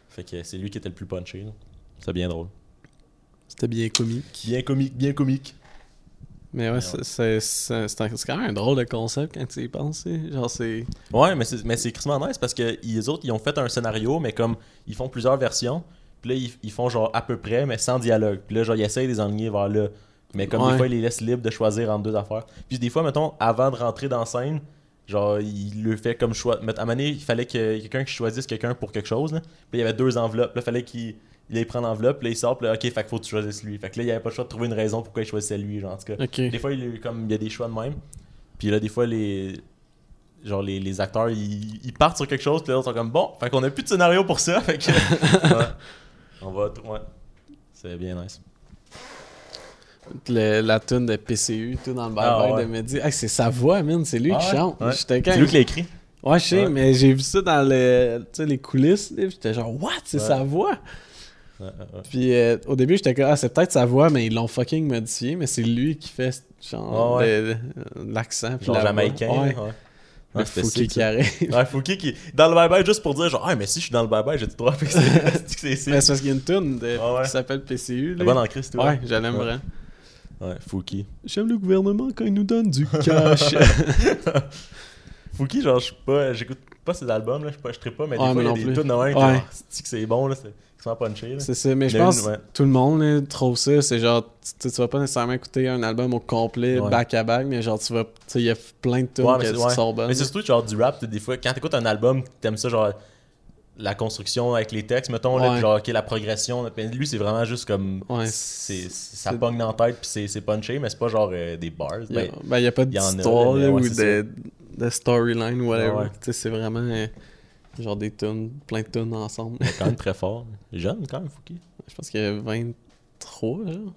Fait que c'est lui qui était le plus punché. C'est bien drôle. C'était bien comique. Bien comique, bien comique. Mais ouais, Ouais. c'est- quand même un drôle de concept quand tu y penses. Genre, c'est. Ouais, mais c'est, mais c'est crissement nice parce que les autres, ils ont fait un scénario, mais comme ils font plusieurs versions. Puis là, ils, ils font genre à peu près, mais sans dialogue. Puis là, genre, ils essayent de les enligner vers là. Mais comme Ouais. des fois, ils les laissent libres de choisir entre deux affaires. Puis des fois, mettons, avant de rentrer dans la scène, genre, il le fait comme choix. À un moment donné, il fallait que quelqu'un qui choisisse quelqu'un pour quelque chose. là. Puis il y avait deux enveloppes. Là, il fallait qu'il il aille prendre l'enveloppe. Là, il sort. Puis là, ok, fait qu'il faut que tu choisisses lui. Fait que là, il n'y avait pas le choix de trouver une raison pourquoi il choisissait lui. Genre, en tout cas. Des fois, il y a, eu comme, il y a des choix de même. Puis là, des fois, les. Genre, les, les acteurs, ils, ils partent sur quelque chose, puis là, ils sont comme bon, fait qu'on a plus de scénario pour ça, fait que. ouais. On va. Ouais. C'est bien nice. Le- la tune de PCU, tout dans le bye Ah, ouais. de Mehdi. Hey, c'est sa voix, man. C'est lui Ah qui chante. Ouais. C'est lui qui l'a écrit? Ouais, je sais, Ouais. mais j'ai vu ça dans le, les coulisses. J'étais genre, what? C'est sa voix? Puis euh, au début, j'étais comme, ah, c'est peut-être sa voix, mais ils l'ont fucking modifié. Mais c'est lui qui fait genre l'accent. Genre la jamaïcain. Ouais. Fouki qui arrive. Ouais, Fouki qui. Dans le bye-bye, juste pour dire, genre, ah, mais si je suis dans le bye-bye, j'ai c'est c'est sick. mais c'est parce qu'il y a une tune de- Ah qui s'appelle PCU. Là. bon en Christ, Ouais. Ouais, Fouki. J'aime le gouvernement quand il nous donne du cash. Fouki, genre, je pas, j'écoute pas ses albums, là, je sais pas, je trippe pas, mais des fois, il y a non des tunes de Ouais. genre, c'est que c'est bon, là, c'est c'est punché, là? c'est ça, mais je pense ouais. que tout le monde là, trouve ça. C'est genre, tu, tu vas pas nécessairement écouter un album au complet, Ouais. back à back, mais genre, tu vas, tu il y a plein de tunes Ouais, qui sont bonnes. Mais c'est surtout genre du rap, des fois, quand t'écoutes un album, t'aimes ça genre la construction avec les textes, mettons, là, Ouais. puis genre la progression. là, lui, c'est vraiment juste comme. Ouais, c'est, ça pogne dans la tête, puis c'est, punché, mais c'est pas genre euh, des bars. Il y a, Ben, ben, a pas d'histoire là, là, ouais, ou de, de storyline ou whatever. C'est vraiment euh, genre des tunes, plein de tunes ensemble. quand même très fort. Jeune, quand même, Fouki. je pense qu'il y a 23, genre.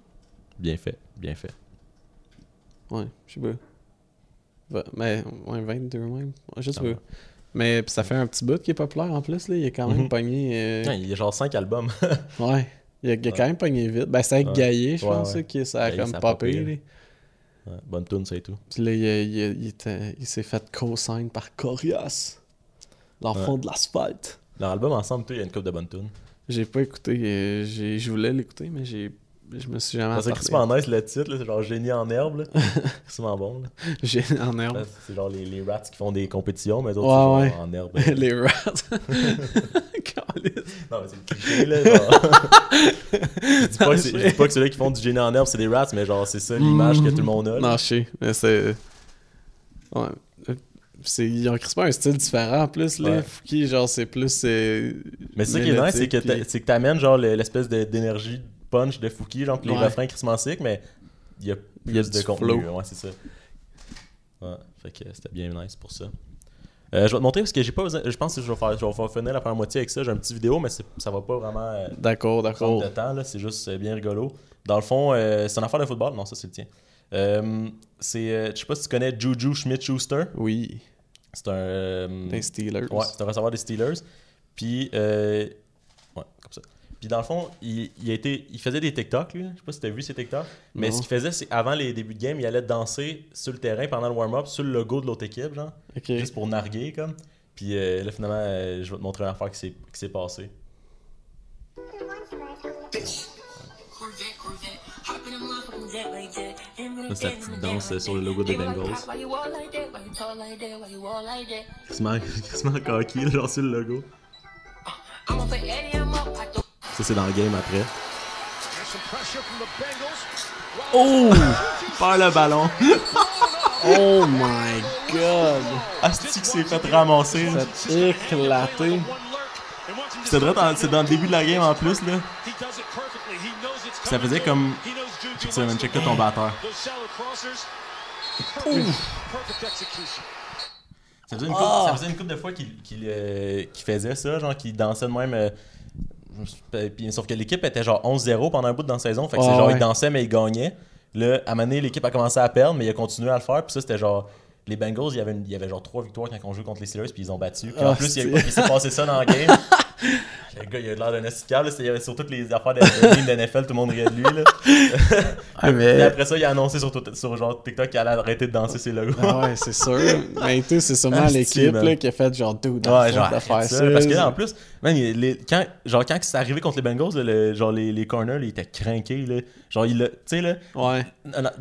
Bien fait, bien fait. Ouais, je sais pas. Mais, ouais, 22 même. Sais Ah. Mais ça fait un petit bout qui est populaire en plus, là. Il a quand même Mhm. pogné. euh, Ouais, il a genre 5 albums. Ouais. Il a, il a Ouais. quand même pogné vite. Ben, c'est avec Ouais. Gaillé, je pense, qui ça a Gaillé, comme popé. bonne tune, c'est tout. Puis là, il, il s'est fait co-sign par Corias. L'enfant de l'asphalte. Leur album ensemble, il y a une couple de bonnes tunes. J'ai pas écouté. euh, Je voulais l'écouter, mais j'ai. Je me suis jamais C'est. Christmas nice le titre, c'est genre génie en herbe. là. Christmas bon. Là. J'ai en herbe. C'est genre les, les rats qui font des compétitions, mais d'autres, Ouais, c'est ouais. en herbe. Les rats. Non, mais c'est le cliché, là. Je, dis pas que c'est- je dis pas que ceux-là qui font du génie en herbe, c'est des rats, mais genre, c'est ça l'image que tout le monde a. là. Non, je sais. Mais c'est. Ouais. C'est, ils ont crispé un style différent en plus, là. Ouais. Fouki, genre, c'est plus. euh, Mais c'est ça qui est nice, c'est que c'est que t'amènes genre le- l'espèce d'énergie punch de Fouki, genre que les Ouais. refrains crissement sick, mais il y a Il y a plus de du contenu. flow. Ouais, c'est ça. Ouais, fait que c'était bien nice pour ça. Euh, je vais te montrer parce que j'ai pas besoin- Je pense que je vais faire, je vais faire finir la première moitié avec ça. J'ai un petit vidéo, mais ça va pas vraiment. euh, D'accord, prendre d'accord. de temps, là, c'est juste euh, bien rigolo. Dans le fond, euh, c'est une affaire de football. Non, ça, c'est le tien. Euh, c'est, euh, je sais pas si tu connais Juju Schmidt-Schuster. Oui, C'est un. euh, des Steelers. ouais, c'est un receveur des Steelers. Puis, euh, ouais, comme ça. Puis, dans le fond, il, il a été, il faisait des TikTok, lui. Je sais pas si tu as vu ses TikTok. Mais Non. ce qu'il faisait, c'est avant les débuts de game, il allait danser sur le terrain pendant le warm-up sur le logo de l'autre équipe, genre. Ok. Juste pour narguer, comme. Puis euh, là, finalement, euh, je vais te montrer une affaire qui s'est, qui s'est passée. C'est la petite danse sur le logo des Bengals. Quasiment, cocky, genre sur le logo. Ça, c'est dans le game après. Oh! Perd le ballon. oh my god! Asti que s'est fait ramasser. Ça éclaté. C'est dans le début de la game en plus, là. ça faisait comme. Tu man, check ton batteur. Ça faisait, une couple, ça faisait une couple de fois qu'il euh, faisait ça, genre qu'il dansait de même. Euh, sauf que l'équipe était genre 11-0 pendant un bout de dans la saison. Fait que c'est genre, il dansait, mais il gagnait. Là, à un moment donné, l'équipe a commencé à perdre, mais il a continué à le faire. Puis ça, c'était genre. Les Bengals, il y, avait il y avait genre trois victoires quand on jouait contre les Steelers, puis ils ont battu. Puis en ah, plus, il, il s'est passé ça dans le game? Le gars, il a l'air d'un esticable. Il y avait sur toutes les affaires de, de NFL, tout le monde riait de lui. Là. ah, mais... Et après ça, il a annoncé sur, sur genre TikTok qu'il allait arrêter de danser ses logos. ah ouais, c'est sûr. Mais tu c'est sûrement l'équipe qui a fait genre tout ouais, genre, de faire ça. Parce que là, en plus, man, les, quand, genre, quand c'est arrivé contre les Bengals, le, genre les, les corners, ils étaient craqués. Genre, tu sais, là. Ouais.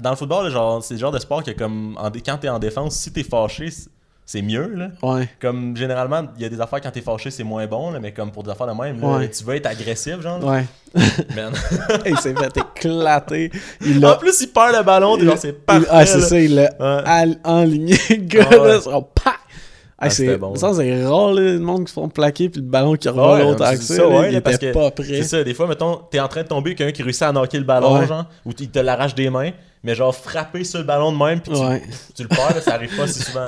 Dans le football, genre, c'est le genre de sport que, comme, en, quand t'es en défense, si t'es fâché, c'est mieux là. Ouais. Comme généralement, il y a des affaires quand t'es fâché, c'est moins bon là, mais comme pour des affaires de même, là, tu veux être agressif genre? Ouais. Man. il s'est fait éclater. Il en plus, il perd le ballon, il... genre c'est parfait. Ah, c'est ça, il l'a ouais. enligné, gars, ah, ah, c'est bon. Ça, c'est rare, là, le monde qui se font plaquer puis le ballon qui revient ouais, l'autre accès. Ça, ouais, il était pas prêt. C'est ça, des fois, mettons, t'es en train de tomber, quelqu'un qui réussit à knocker le ballon, genre, ou il te l'arrache des mains, mais genre frapper sur le ballon de même, puis tu, tu, le perds, ça arrive pas si souvent.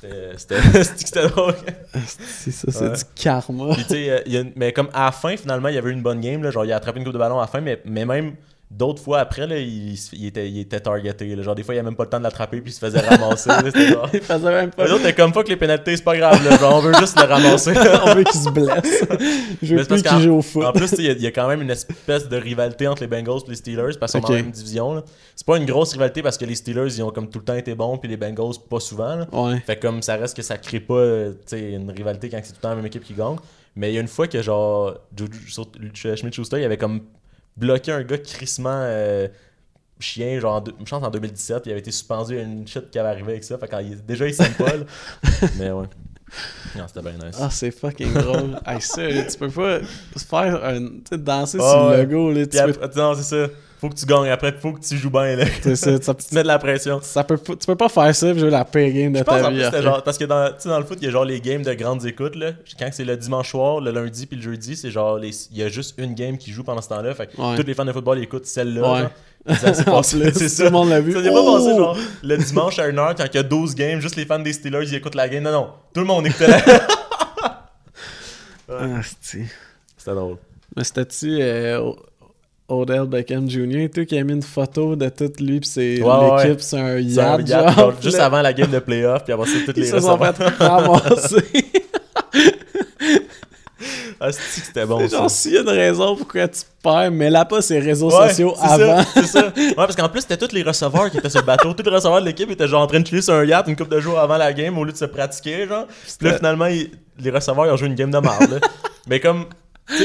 C'était drôle. C'est ça, c'est du karma. Puis, euh, mais comme à la fin, finalement, il y avait une bonne game. Là, genre, il a attrapé une coupe de ballon à la fin, mais, mais même d'autres fois après, là, il, il, était, il était targeté. Genre, des fois, il avait même pas le temps de l'attraper, puis il se faisait ramasser. genre... il faisait même pas. Les autres, comme que les pénalités, c'est pas grave. Là, genre, on veut juste le ramasser. on veut qu'il se blesse. Je veux plus qu'il joue au foot. En plus, il y, a quand même une espèce de rivalité entre les Bengals et les Steelers, parce qu'ils sont dans la même division. C'est pas une grosse rivalité parce que les Steelers, ils ont comme tout le temps été bons, puis les Bengals, pas souvent. Là. Ouais. Fait comme ça reste que ça crée pas une rivalité quand c'est tout le temps la même équipe qui gagne. Mais il y a une fois que, genre, Schmidt-Schuster, il avait comme bloqué un gars crissement euh, chien, genre, je pense en 2017, il avait été suspendu à une chute qui avait arrivé avec ça. Fait quand il, déjà, il s'aime pas, Mais ouais. Non, c'était bien nice. Ah, c'est fucking drôle. hey, ça, tu peux pas faire un. Tu danser sur le logo, là. Tu peux... Non, c'est ça faut que tu gagnes après, faut que tu joues bien. Là. C'est ça, ça tu te mets de la pression. Ça peut, tu peux pas faire ça et jouer la pire game de ta vie. genre, parce que dans, dans le foot, il y a genre les games de grandes écoutes. Là. Quand c'est le dimanche soir, le lundi puis le jeudi, c'est genre il y a juste une game qui joue pendant ce temps-là. Fait que tous les fans de football écoutent celle-là. Ouais. C'est c'est Tout le monde l'a vu. Ça n'est pas passé genre le dimanche à 1h quand il y a 12 games, juste les fans des Steelers ils écoutent la game. Non, non, tout le monde écoutait la ah, C'était drôle. Mais c'était-tu euh, Odell Beckham Jr. et tout, qui a mis une photo de tout lui pis c'est l'équipe c'est un yacht, genre, juste avant la game de playoff puis ça toutes les Ils se sont fait ramasser Ah, c'est c'était bon. Genre, s'il y a une raison pourquoi tu perds, mais là pas ses réseaux sociaux avant. C'est ça. Ouais, parce qu'en plus, c'était tous les receveurs qui étaient sur le bateau. Tous les receveurs de l'équipe étaient genre en train de chiller sur un yacht une couple de jours avant la game au lieu de se pratiquer, genre. Puis là, finalement, les receveurs, ils ont joué une game de merde, Mais comme,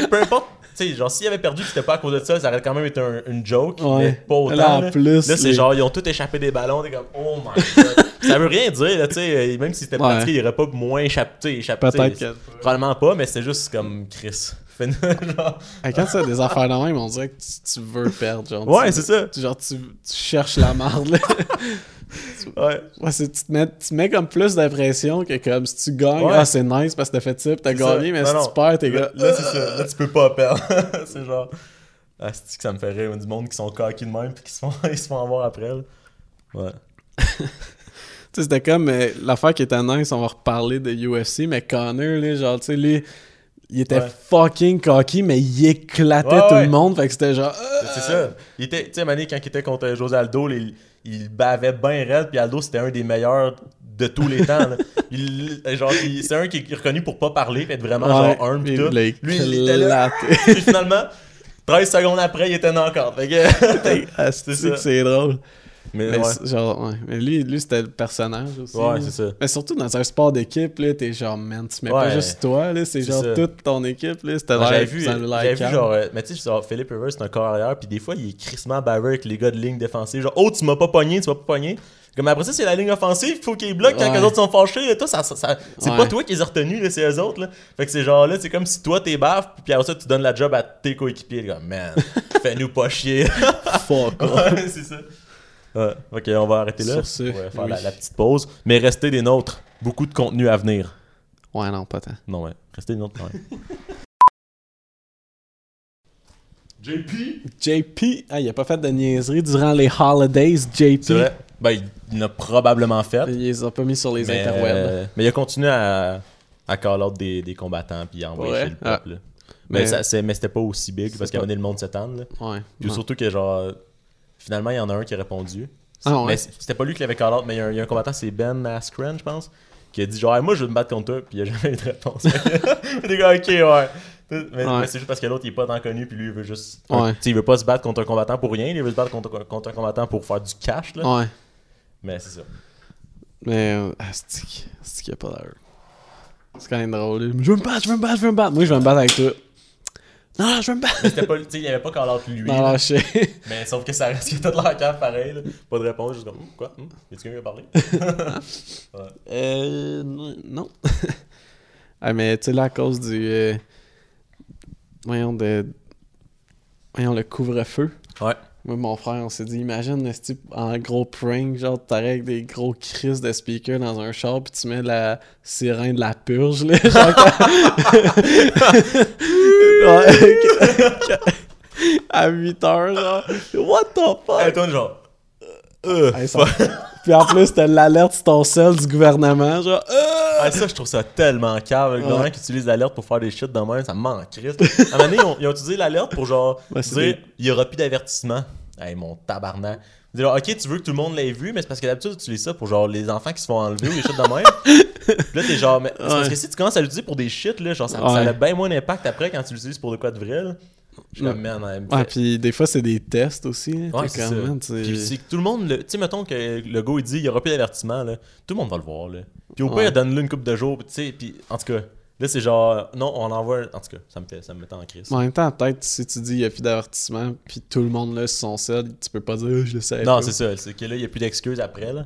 peu importe sais, genre, s'il avait perdu, c'était pas à cause de ça, ça aurait quand même été un, une joke, mais pas autant. Là, en plus, là c'est genre, ils ont tous échappé des ballons, t'es comme, oh my god. ça veut rien dire, là, tu sais, même si c'était pratiqué, il aurait pas moins échappé, échappé. Peut-être que... Probablement pas, mais c'est juste comme Chris. genre... Quand tu as des affaires de même, on dirait que tu, veux perdre. Genre, ouais, c'est ça. Genre, tu, tu cherches la marde. Ouais. ouais tu, te mets, tu mets comme plus d'impression que comme si tu gagnes, ah c'est nice parce que t'as fait ça t'as gagné, mais si tu perds, t'es là. Là, c'est ça. Là, tu peux pas perdre. c'est genre. Ah, c'est que ça me fait rire. Du monde qui sont coqués de même pis qui se font, ils se font avoir après. Là. Ouais. tu sais, c'était comme euh, l'affaire qui était nice, on va reparler de UFC, mais Connor, là, genre, tu sais, lui il était fucking cocky, mais il éclatait tout le monde. Fait que c'était genre. C'est ça. Il était, tu sais, Mané, quand il était contre José Aldo, il, il bavait bien raide, puis Aldo, c'était un des meilleurs de tous les temps. Il, genre, c'est un qui est reconnu pour pas parler, puis être vraiment genre un pis tout. Lui, il était là. puis finalement, 13 secondes après, il était encore. Fait que. c'est ça. c'est drôle. Mais, Mais ouais. c'est- genre, ouais. Mais lui, lui c'était le personnage aussi. Ouais, c'est ça. Mais surtout dans un sport d'équipe, là, t'es genre, man, tu mets pas Ouais. juste toi, là, c'est genre ça. toute ton équipe, là, c'était J'avais vu, j'avais vu genre, euh, mais tu sais, genre, Philippe Rivers, c'est un corps arrière, puis des fois, il est crissement baveux avec les gars de ligne défensive. Genre, oh, tu m'as pas pogné, tu m'as pas pogné. Comme après ça, c'est la ligne offensive, il faut qu'ils bloquent quand les autres sont fâchés. Toi, ça, ça- ça- c'est pas toi qui les as retenus, c'est eux autres. Là. Fait que c'est genre là, c'est comme si toi t'es baf, puis après ça, tu donnes la job à tes coéquipiers. Comme, man, fais-nous pas chier. Fuck c'est ça. Ouais. Ok, on va arrêter là. Sur ce, on va faire oui. la, la petite pause. Mais restez des nôtres. Beaucoup de contenu à venir. Ouais, non, pas tant. Non, ouais. Restez des nôtres quand même. JP JP, ah, il a pas fait de niaiserie durant les holidays, JP. C'est vrai. Ben, il- l'a probablement fait. Il les a pas mis sur les mais, interwebs. euh, mais il a continué à, à call out des, des combattants puis à envoyer Ouais. chez le peuple. là. Mais, Mais- ça- c'est- mais c'était pas aussi big parce qu'il y pas- avait le monde s'étendre. là. Ouais. Puis ouais. surtout que, genre, finalement, il y en a un qui a répondu. Ah ouais? Mais c- c'était pas lui qui l'avait call out, mais il y, a un- il y a un combattant, c'est Ben Askren, je pense, qui a dit genre, Hey, moi je veux me battre contre toi, puis il a jamais eu de réponse. Des gars, ok, ouais. Mais, Ouais. mais c'est juste parce que l'autre il est pas tant connu, puis lui il veut juste. Ouais. Il veut pas se battre contre un combattant pour rien, il veut se battre contre, contre un combattant pour faire du cash, là. Ouais. Mais c'est ça. Mais, euh, c'est qui c'est qui a pas l'air. C'est quand même drôle. Je veux me battre, je veux me battre, je veux me battre. Moi, je veux me battre avec toi. Non, je veux me battre. Mais c'était pas, tu sais, il avait pas call out lui. Non, là. lâché. Mais sauf que ça reste de la cave pareil, là. Pas de réponse, juste comme, quoi? Hum, Y'a-tu quelqu'un qui a parlé? Euh. Non. ah, mais tu sais, là, à cause du. euh, voyons, de. Voyons, le couvre-feu. Ouais. Moi, mon frère, on s'est dit, imagine, esti, en gros prank, genre, t'arrives avec des gros crises de speaker dans un char, puis tu mets la sirène de la purge, là. Genre, à 8 heures, genre. What the fuck? Hey, toi, genre. Euh, Hey, ça- Puis en plus, t'as l'alerte sur ton sel du gouvernement, genre. Euh! Ah, ça, je trouve ça tellement cave. Le Ouais. gouvernement qui utilise l'alerte pour faire des shit de même, ça manque. À un moment donné, ils ont, ils ont utilisé l'alerte pour genre Ouais, dire des- il y aura plus d'avertissement. Hey, mon tabarnak. Dire, ok, tu veux que tout le monde l'ait vu, mais c'est parce que d'habitude, tu utilises ça pour genre les enfants qui se font enlever ou des shit de même. Puis là, t'es genre, mais c'est parce Ouais. que si tu commences à l'utiliser pour des shit, là, genre, ça, Ouais. ça a bien moins d'impact après quand tu l'utilises pour de quoi de vrai. Là. Je suis comme, man, elle me Ouais, fait- puis des fois, c'est des tests aussi. hein. Ouais, T'es c'est comme, ça. man, tu- Puis c'est que tout le monde, le- tu sais, mettons que le go il dit il y aura plus d'avertissement, là. Tout le monde va le voir, là. Puis au Ouais. pire, donne-le une coupe de jours, tu sais. Puis en tout cas, là, c'est genre, non, on envoie. un- En tout cas, ça me fait, ça me met en crise. En même temps, peut-être si tu dis il y a plus d'avertissement, puis tout le monde là sur son sel, tu peux pas dire Ah, je le sais. non, c'est ça. C'est que là, il n'y a plus d'excuses après, là.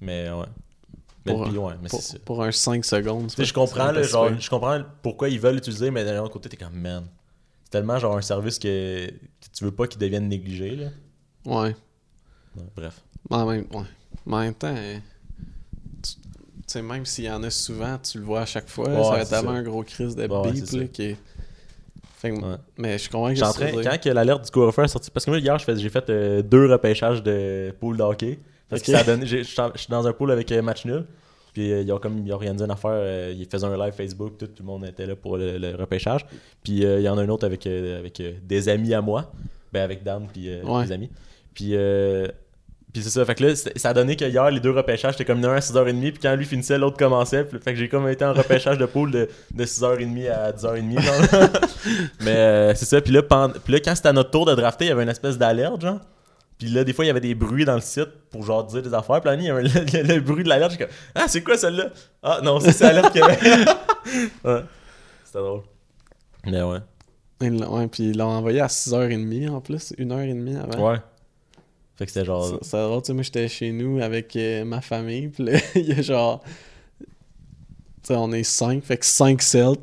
Mais ouais. Mais Pour, puis, ouais, mais pour, c'est ça. pour un 5 secondes. Tu sais, je comprends, là, genre, je comprends pourquoi ils veulent l'utiliser, mais d'un autre côté, t'es comme, man. C'est tellement genre un service que, que tu veux pas qu'il devienne négligé, là. Ouais. Ouais, bref. En même, ouais. En même temps, euh, tu sais, même s'il y en a souvent, tu le vois à chaque fois, Ouais, ça va être tellement un gros crise de beep là, ça. qui est- Fait que- Ouais. Mais je suis convaincu que train, quand que l'alerte du couvre-feu est sortie, parce que moi hier j'ai fait euh, deux repêchages de pool de hockey. Parce que ça a donné, je suis dans un pool avec euh, match nul. Puis euh, ils ont comme ils ont organisé une affaire, euh, ils faisaient un live Facebook, tout, tout le monde était là pour le, le repêchage. Puis euh, il y en a un autre avec, euh, avec euh, des amis à moi, ben avec Dan puis Ouais. des amis. Puis puis c'est ça, fait que là, ça a donné que hier, les deux repêchages, c'était comme un à 6h30, puis quand lui finissait, l'autre commençait. Puis, fait que j'ai comme été en repêchage de pool de, de 6h30 à 10h30, genre. Mais c'est ça, puis là, pend- puis là, quand c'était à notre tour de drafter, il y avait une espèce d'alerte, genre. Puis là, des fois, il y avait des bruits dans le site pour genre dire des affaires. Puis là, il y avait le, le- le bruit de l'alerte, j'ai comme Ah, c'est quoi celle-là Ah, non, c'est l'alerte qu'il y avait. ouais, c'était drôle. Mais ouais. Ils Ouais, puis ils l'ont envoyé à 6h30 en plus, 1h30 avant. Ouais. Fait que c'était genre. C'est- C'est drôle, tu sais, moi j'étais chez nous avec euh, ma famille, puis là, il y a genre. Tu sais, on est 5, fait que 5 cells.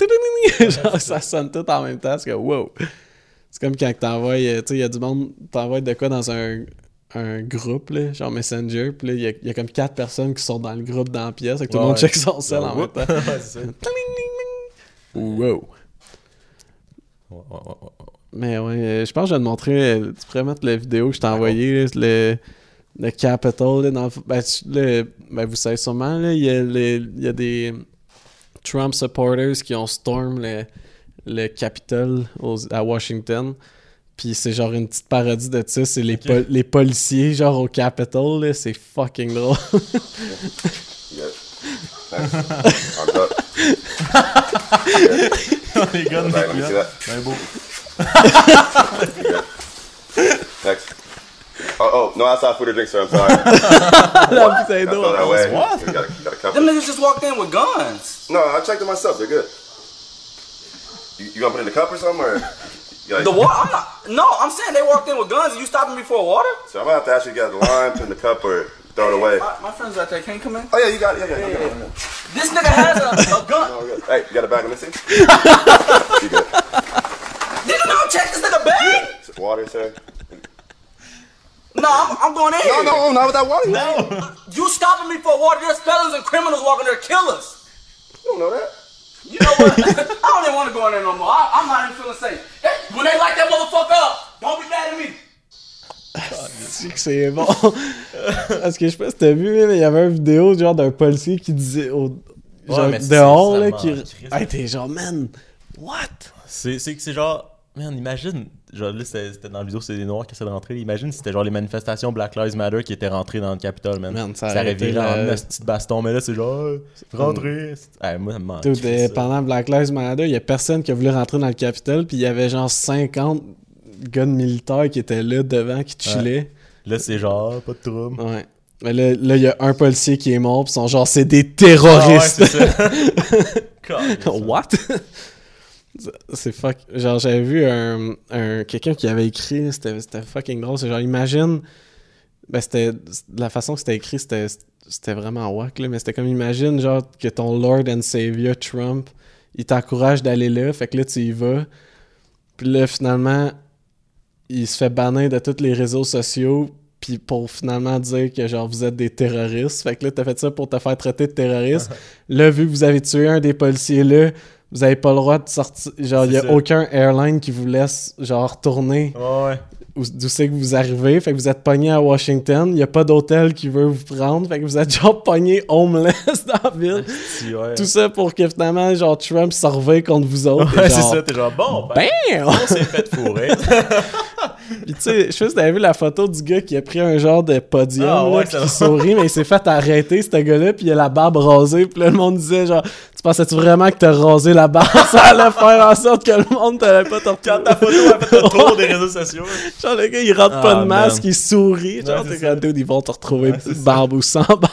genre, ça sonne tout en même temps, c'est que wow! C'est comme quand t'envoies, euh, tu sais, il y a du monde, t'envoies de quoi dans un, un groupe, là, genre Messenger, puis là, il y y a comme 4 personnes qui sont dans le groupe dans la pièce, fait que tout le monde ouais. check son cell en même temps. Wow! Mais ouais, euh, je pense que je vais te montrer. euh, Tu pourrais mettre la vidéo que je t'ai envoyée, le, le Capitol. Là, dans, ben, tu- le- ben, vous savez sûrement, là, il y, a les- il y a des Trump supporters qui ont storm le, le Capitol aux- à Washington. Puis c'est genre une petite parodie de ça. C'est les, Ok. pol- les policiers, genre au Capitol. là, C'est fucking drôle. Les gars, de Back, let me see that. Ben beau. Next. Oh, oh, no outside food or drinks, sir. I'm sorry. D'eau. feel that way. What? Gotta cover. Them niggas just walked in with guns. No, I checked it myself. They're good. You, you gonna put in the cup or something, or? Like, The water? I'm not. No, I'm saying they walked in with guns and you stopping me for water? So I'm gonna have to actually get the lime, put in the cup, or throw it away. My, my friends out there can't come in. Oh yeah, you got it. Yeah, yeah, yeah. yeah. This nigga has a, a gun. Good. Hey, you got a bag of missing? you good? Did you not check this nigga bag? Water, sir? No, I'm, I'm going in No, here. no, no, not with that water. No. You stopping me for water? There's felons and criminals walking there, killers. You don't know that. You know what? I don't even want to go in there no more. I, I'm not even feeling safe. Hey, when they light that motherfucker up, don't be mad at me. C'est que c'est bon. Parce que je sais pas si t'as vu, mais il y avait une vidéo genre d'un policier qui disait au, genre mais c'est- dehors là qui hey, t'es genre man what? C'est c'est que c'est genre. Man, imagine. Genre là, c'était dans la vidéo, c'est des Noirs qui essaient de rentrer. Imagine si c'était genre les manifestations Black Lives Matter qui étaient rentrées dans le Capitole, man. Man, ça ça aurait viré en le- petit baston, mais là, c'est genre. Rentrer. Ouais, moi, ça. euh, pendant Black Lives Matter il y a personne qui a voulu rentrer dans le Capitole puis il y avait genre 50 gars de militaires qui étaient là devant qui chillaient Là, c'est genre, pas de trouble. ouais mais là là, il y a un policier qui est mort pis ils sont genre c'est des Ah ouais, terroristes c'est ça. What? C'est fuck. Genre, j'avais vu un, un- quelqu'un qui avait écrit, c'était fucking drôle. C'est genre, imagine. Ben, c'était. La façon que c'était écrit, c'était c'était vraiment wack, là. Mais c'était comme, imagine, genre, que ton Lord and Savior Trump, il t'encourage d'aller là. Fait que là, tu y vas. Puis là, finalement, il se fait bannir de tous les réseaux sociaux. Puis pour finalement dire que, genre, vous êtes des terroristes. Fait que là, t'as fait ça pour te faire traiter de terroriste. là, vu que vous avez tué un des policiers là, vous avez pas le droit de sortir. Genre, il y a ça. aucun airline qui vous laisse, genre, retourner Ouais, ouais. où- d'où c'est que vous arrivez. Fait que vous êtes pogné à Washington. Il y a pas d'hôtel qui veut vous prendre. Fait que vous êtes genre pogné homeless dans la ville. Si, ouais. Tout ça pour que finalement, genre, Trump se contre vous autres. Ouais, c'est ça, t'es genre, bon, ben, Bam! on s'est fait fourrer. Puis tu sais, je sais pas si t'avais vu la photo du gars qui a pris un genre de podium, Ah ouais, là, puis ça qui sourit, mais il s'est fait arrêter, ce gars-là, puis il a la barbe rasée, puis là, le monde disait genre, tu pensais-tu vraiment que t'as rasé la barbe? Ça allait faire en sorte que le monde t'allait pas te Quand ta photo a fait le tour des réseaux sociaux. Genre, le gars, il rentre pas Ah, de masque, man. il sourit, genre, Ouais, t'es dude, ils vont te retrouver Ouais, barbe ou sans barbe.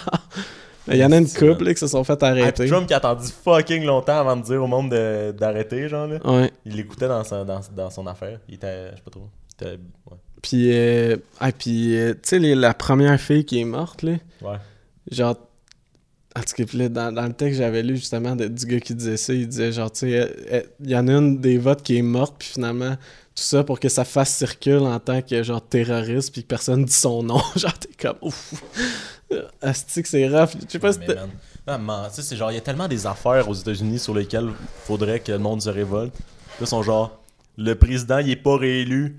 Mais Il y en a une couple, là, qui se sont fait Ah, arrêter. Trump qui a attendu fucking longtemps avant de dire au monde de- d'arrêter, genre là. Ouais. Il l'écoutait dans, dans, dans son affaire. Il était, je sais pas trop. Il était, ouais. Puis, euh, ah, puis euh, tu sais, la première fille qui est morte, là, Ouais. genre en tout cas, dans, dans le texte que j'avais lu justement de- du gars qui disait ça, il disait genre, tu sais, euh, euh, il y en a une des votes qui est morte, puis finalement, tout ça pour que ça fasse circule en tant que genre terroriste, puis que personne dit son nom. genre, t'es comme, ouf. Asti que c'est rough. Je sais pas si Mais t'as- man, man, man, tu sais, c'est genre, il y a tellement des affaires aux États-Unis sur lesquelles faudrait que le monde se révolte. Là, ils sont genre, le président, il est pas réélu.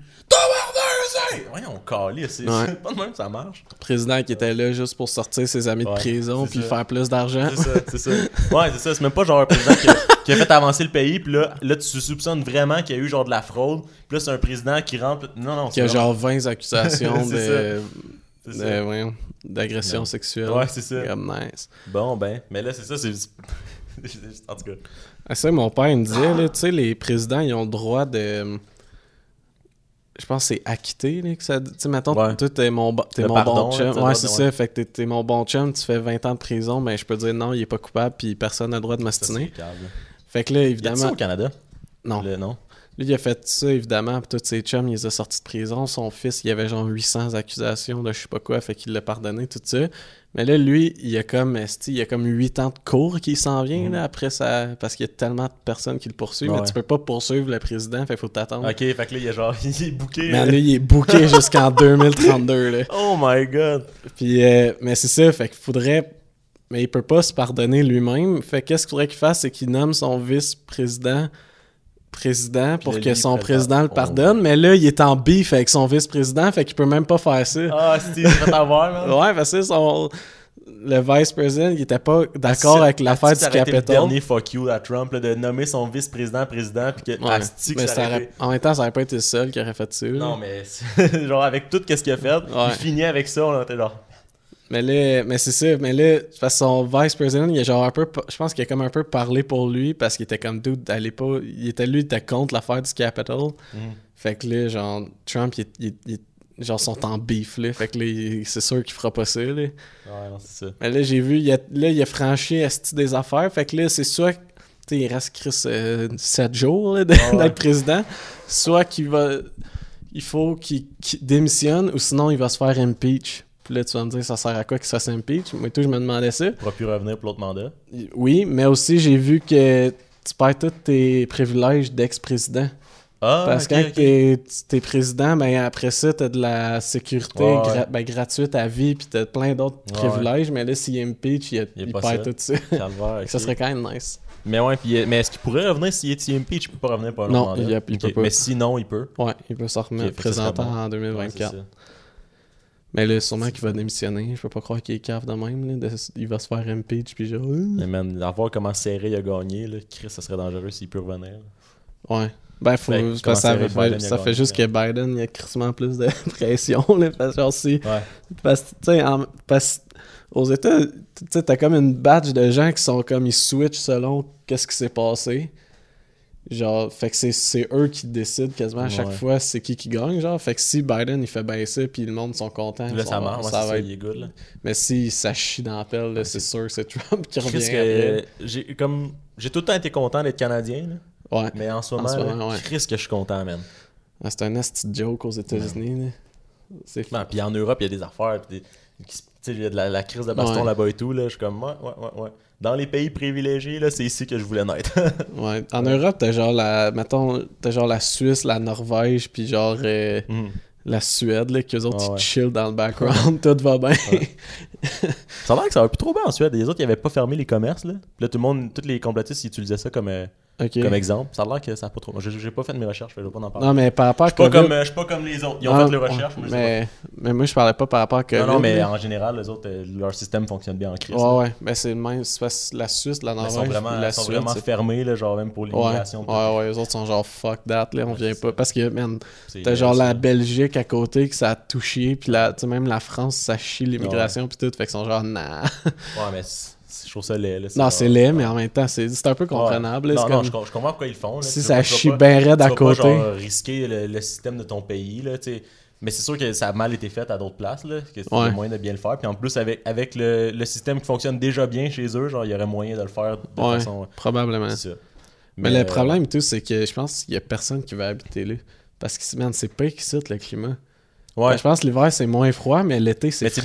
Voyons, calé, c'est Ouais. pas de même que ça marche. le président qui était là juste pour sortir ses amis de prison, puis ça. faire plus d'argent. C'est ça, c'est ça. Ouais, c'est ça. C'est même pas genre un président qui a, qui a fait avancer le pays, puis là, là, tu soupçonnes vraiment qu'il y a eu genre de la fraude. Puis là, c'est un président qui rentre. Non, non, Qui a genre 20 accusations de, d'agression sexuelle. Ouais, c'est ça. Comme nice. Bon, ben, mais là, c'est ça, c'est. en tout cas. Ah, ça, mon père il me disait, tu sais, les présidents, ils ont le droit de. Je pense que c'est acquitté, là, que ça. Tu sais, mettons, Ouais. toi, t'es mon, Le mon pardon, bon chum. Ouais, c'est ça. Fait que t'es, mon bon chum, tu fais 20 ans de prison, ben je peux dire non, il est pas coupable, puis personne n'a le droit de câble. Fait que là, Y a évidemment. ça au Canada? Non. Le- non? Lui, il a fait ça, évidemment, puis tous ses chums, il les a sortis de prison. Son fils, il avait genre 800 accusations de je sais pas quoi, fait qu'il l'a pardonné, tout ça. Mais là, lui, il a comme, il a comme 8 ans de cours qui s'en vient, là, après ça, parce qu'il y a tellement de personnes qui le poursuivent, mais tu peux pas poursuivre le président, fait qu'il faut t'attendre. Ok, fait que là, il a genre. Il est booké. Mais là. il est booké jusqu'en 2032, là. Oh my god. Puis, euh, mais c'est ça, fait qu'il faudrait... Mais il peut pas se pardonner lui-même. Fait qu'est-ce qu'il faudrait qu'il fasse, c'est qu'il nomme son vice-président président pour que son il président le pardonne. Mais là, il est en bif avec son vice-président, fait qu'il peut même pas faire ça. Ah, Steve, fait avoir, man. Ouais, parce que son... Le vice-président, il était pas d'accord avec l'affaire du été le dernier fuck you à Trump, là, de nommer son vice-président président, puis que. Ouais. Que Mais ça aurait En même temps, ça aurait pas été le seul qui aurait fait ça. là. Non, mais genre avec tout ce qu'il a fait, Ouais. il finit avec ça, on était genre. Mais là, mais c'est ça, mais là, parce que son vice-président, il a genre un peu, je pense qu'il a comme un peu parlé pour lui, parce qu'il était comme, dude, allez pas, il était lui, il était contre l'affaire du Capitol. Mhm. Fait que là, genre, Trump, il, il- il- genre, sont en beef, là. Fait que là, c'est sûr qu'il fera pas ça, là. Ouais, non, c'est ça. Mais là, j'ai vu, il a, là, il a franchi esti des affaires. Fait que là, c'est soit. Tu sais, il reste Chris 7 jours là, de- Ah ouais. président. Soit qu'il va. Il faut qu'il qu'il démissionne ou sinon il va se faire impeach. Puis là, tu vas me dire, ça sert à quoi qu'il fasse impeach? Moi, tout, je me demandais ça. Il pourra plus revenir pour l'autre mandat. Oui, mais aussi, j'ai vu que tu perds tous tes privilèges d'ex-président. Ah, Parce que quand t'es t'es président, ben après ça, t'as de la sécurité Ouais, ouais. gra- ben, gratuite à vie, puis t'as plein d'autres Ouais, privilèges. Mais là, s'il impeach, il, Il il perd ça. tout ça. Calvaire. Ça serait quand même nice. Mais ouais, puis, euh, mais est-ce qu'il pourrait revenir s'il est impeach? Il peut pas revenir pour un autre Non, mandat? il peut pas. Mais sinon, il peut. Ouais, il peut se présentant en Ouais, 2024. Mais là, sûrement qu'il va démissionner. Je peux pas croire qu'il est cave de même. Là, de- il va se faire impeach, puis genre... euh, Mais man, à voir comment serré il a gagné, là, Chris, ça serait dangereux s'il peut revenir. là. Ouais. Ben, faut, ça, ça, fait, juste que. Biden, il a crissement plus de pression. Là, parce que genre, si... Ouais. Parce que, tu sais, en- parce aux États, tu sais, t'as comme une batch de gens qui sont comme, ils switchent selon qu'est-ce qui s'est passé. Genre, fait que c'est- c'est eux qui décident quasiment à chaque Ouais. fois c'est qui qui gagne, genre. Fait que si Biden, il fait ça, puis le monde sont contents, Là, sont- ça marche, ça va ça, être- il est good, là. Mais si ça chie dans la pelle, c'est sûr, c'est Trump qui revient que j'ai comme j'ai tout le temps été content d'être canadien, là. Ouais. mais en ce En moment, ce ouais. Chris que je suis content, man. Ah, c'est un nasty joke aux États-Unis, là. C'est Non, puis en Europe, il y a des affaires, puis des- il y a de la, la crise de baston là-bas et tout, là. Je suis comme, ouais, ouais, ouais. Dans les pays privilégiés, là, c'est ici que je voulais naître. Ouais. En Europe, t'as genre la. Mettons, t'as genre la Suisse, la Norvège, puis genre euh, Mhm. la Suède, là, qu'eux autres, Ah ils ouais. chill dans le background, tout va bien. Ça a l'air que ça va plus trop bien en Suède. Les autres, ils avaient pas fermé les commerces, là. Puis là, tout le monde, tous les complotistes, ils utilisaient ça comme, euh, comme exemple. Ça a l'air que ça a pas trop. J'ai pas fait de mes recherches, je vais pas en parler. Non, mais par rapport à Je suis pas, COVID- comme, euh, je suis pas comme les autres. Ils ont Ah, fait les recherches, moi, je sais mais, mais moi, je parlais pas par rapport à pas. COVID. Non, non, mais en général, les autres, euh, leur système fonctionne bien en crise. Ouais, là. ouais. Ben, c'est le même. la Suisse, la Mais Norvège, Ils sont vraiment, la ils sont vraiment fermés, là, genre même pour Ouais, l'immigration. ouais, ouais, les autres sont genre fuck that, là, on Ouais, vient pas. Parce que, man, C'est- t'as genre la Belgique à côté que ça a touché, puis la, tu sais, même la France, ça chie l'immigration, puis tout, fait qu'ils sont genre, nah. Ouais, mais je trouve ça laid. Là, Non, c'est laid, mais en même temps, c'est un peu Ouais. comprenable. là, Non, non, comme- je, com- je comprends pourquoi ils le font. là. Si ça chie bien raide à côté. Pas, genre, risquer le, le système de ton pays, là. Mais c'est sûr que ça a mal été fait à d'autres places, là, que c'est Ouais. moyen de bien le faire. Puis en plus, avec, avec le, le système qui fonctionne déjà bien chez eux, genre, il y aurait moyen de le faire de Ouais, façon. probablement. Ça. Mais, le euh, problème, tout, c'est que je pense qu'il y a personne qui va habiter là. Parce que, man, c'est pas qui le climat. Ouais. Je pense que l'hiver, c'est moins froid, mais l'été, c'est Mais c'est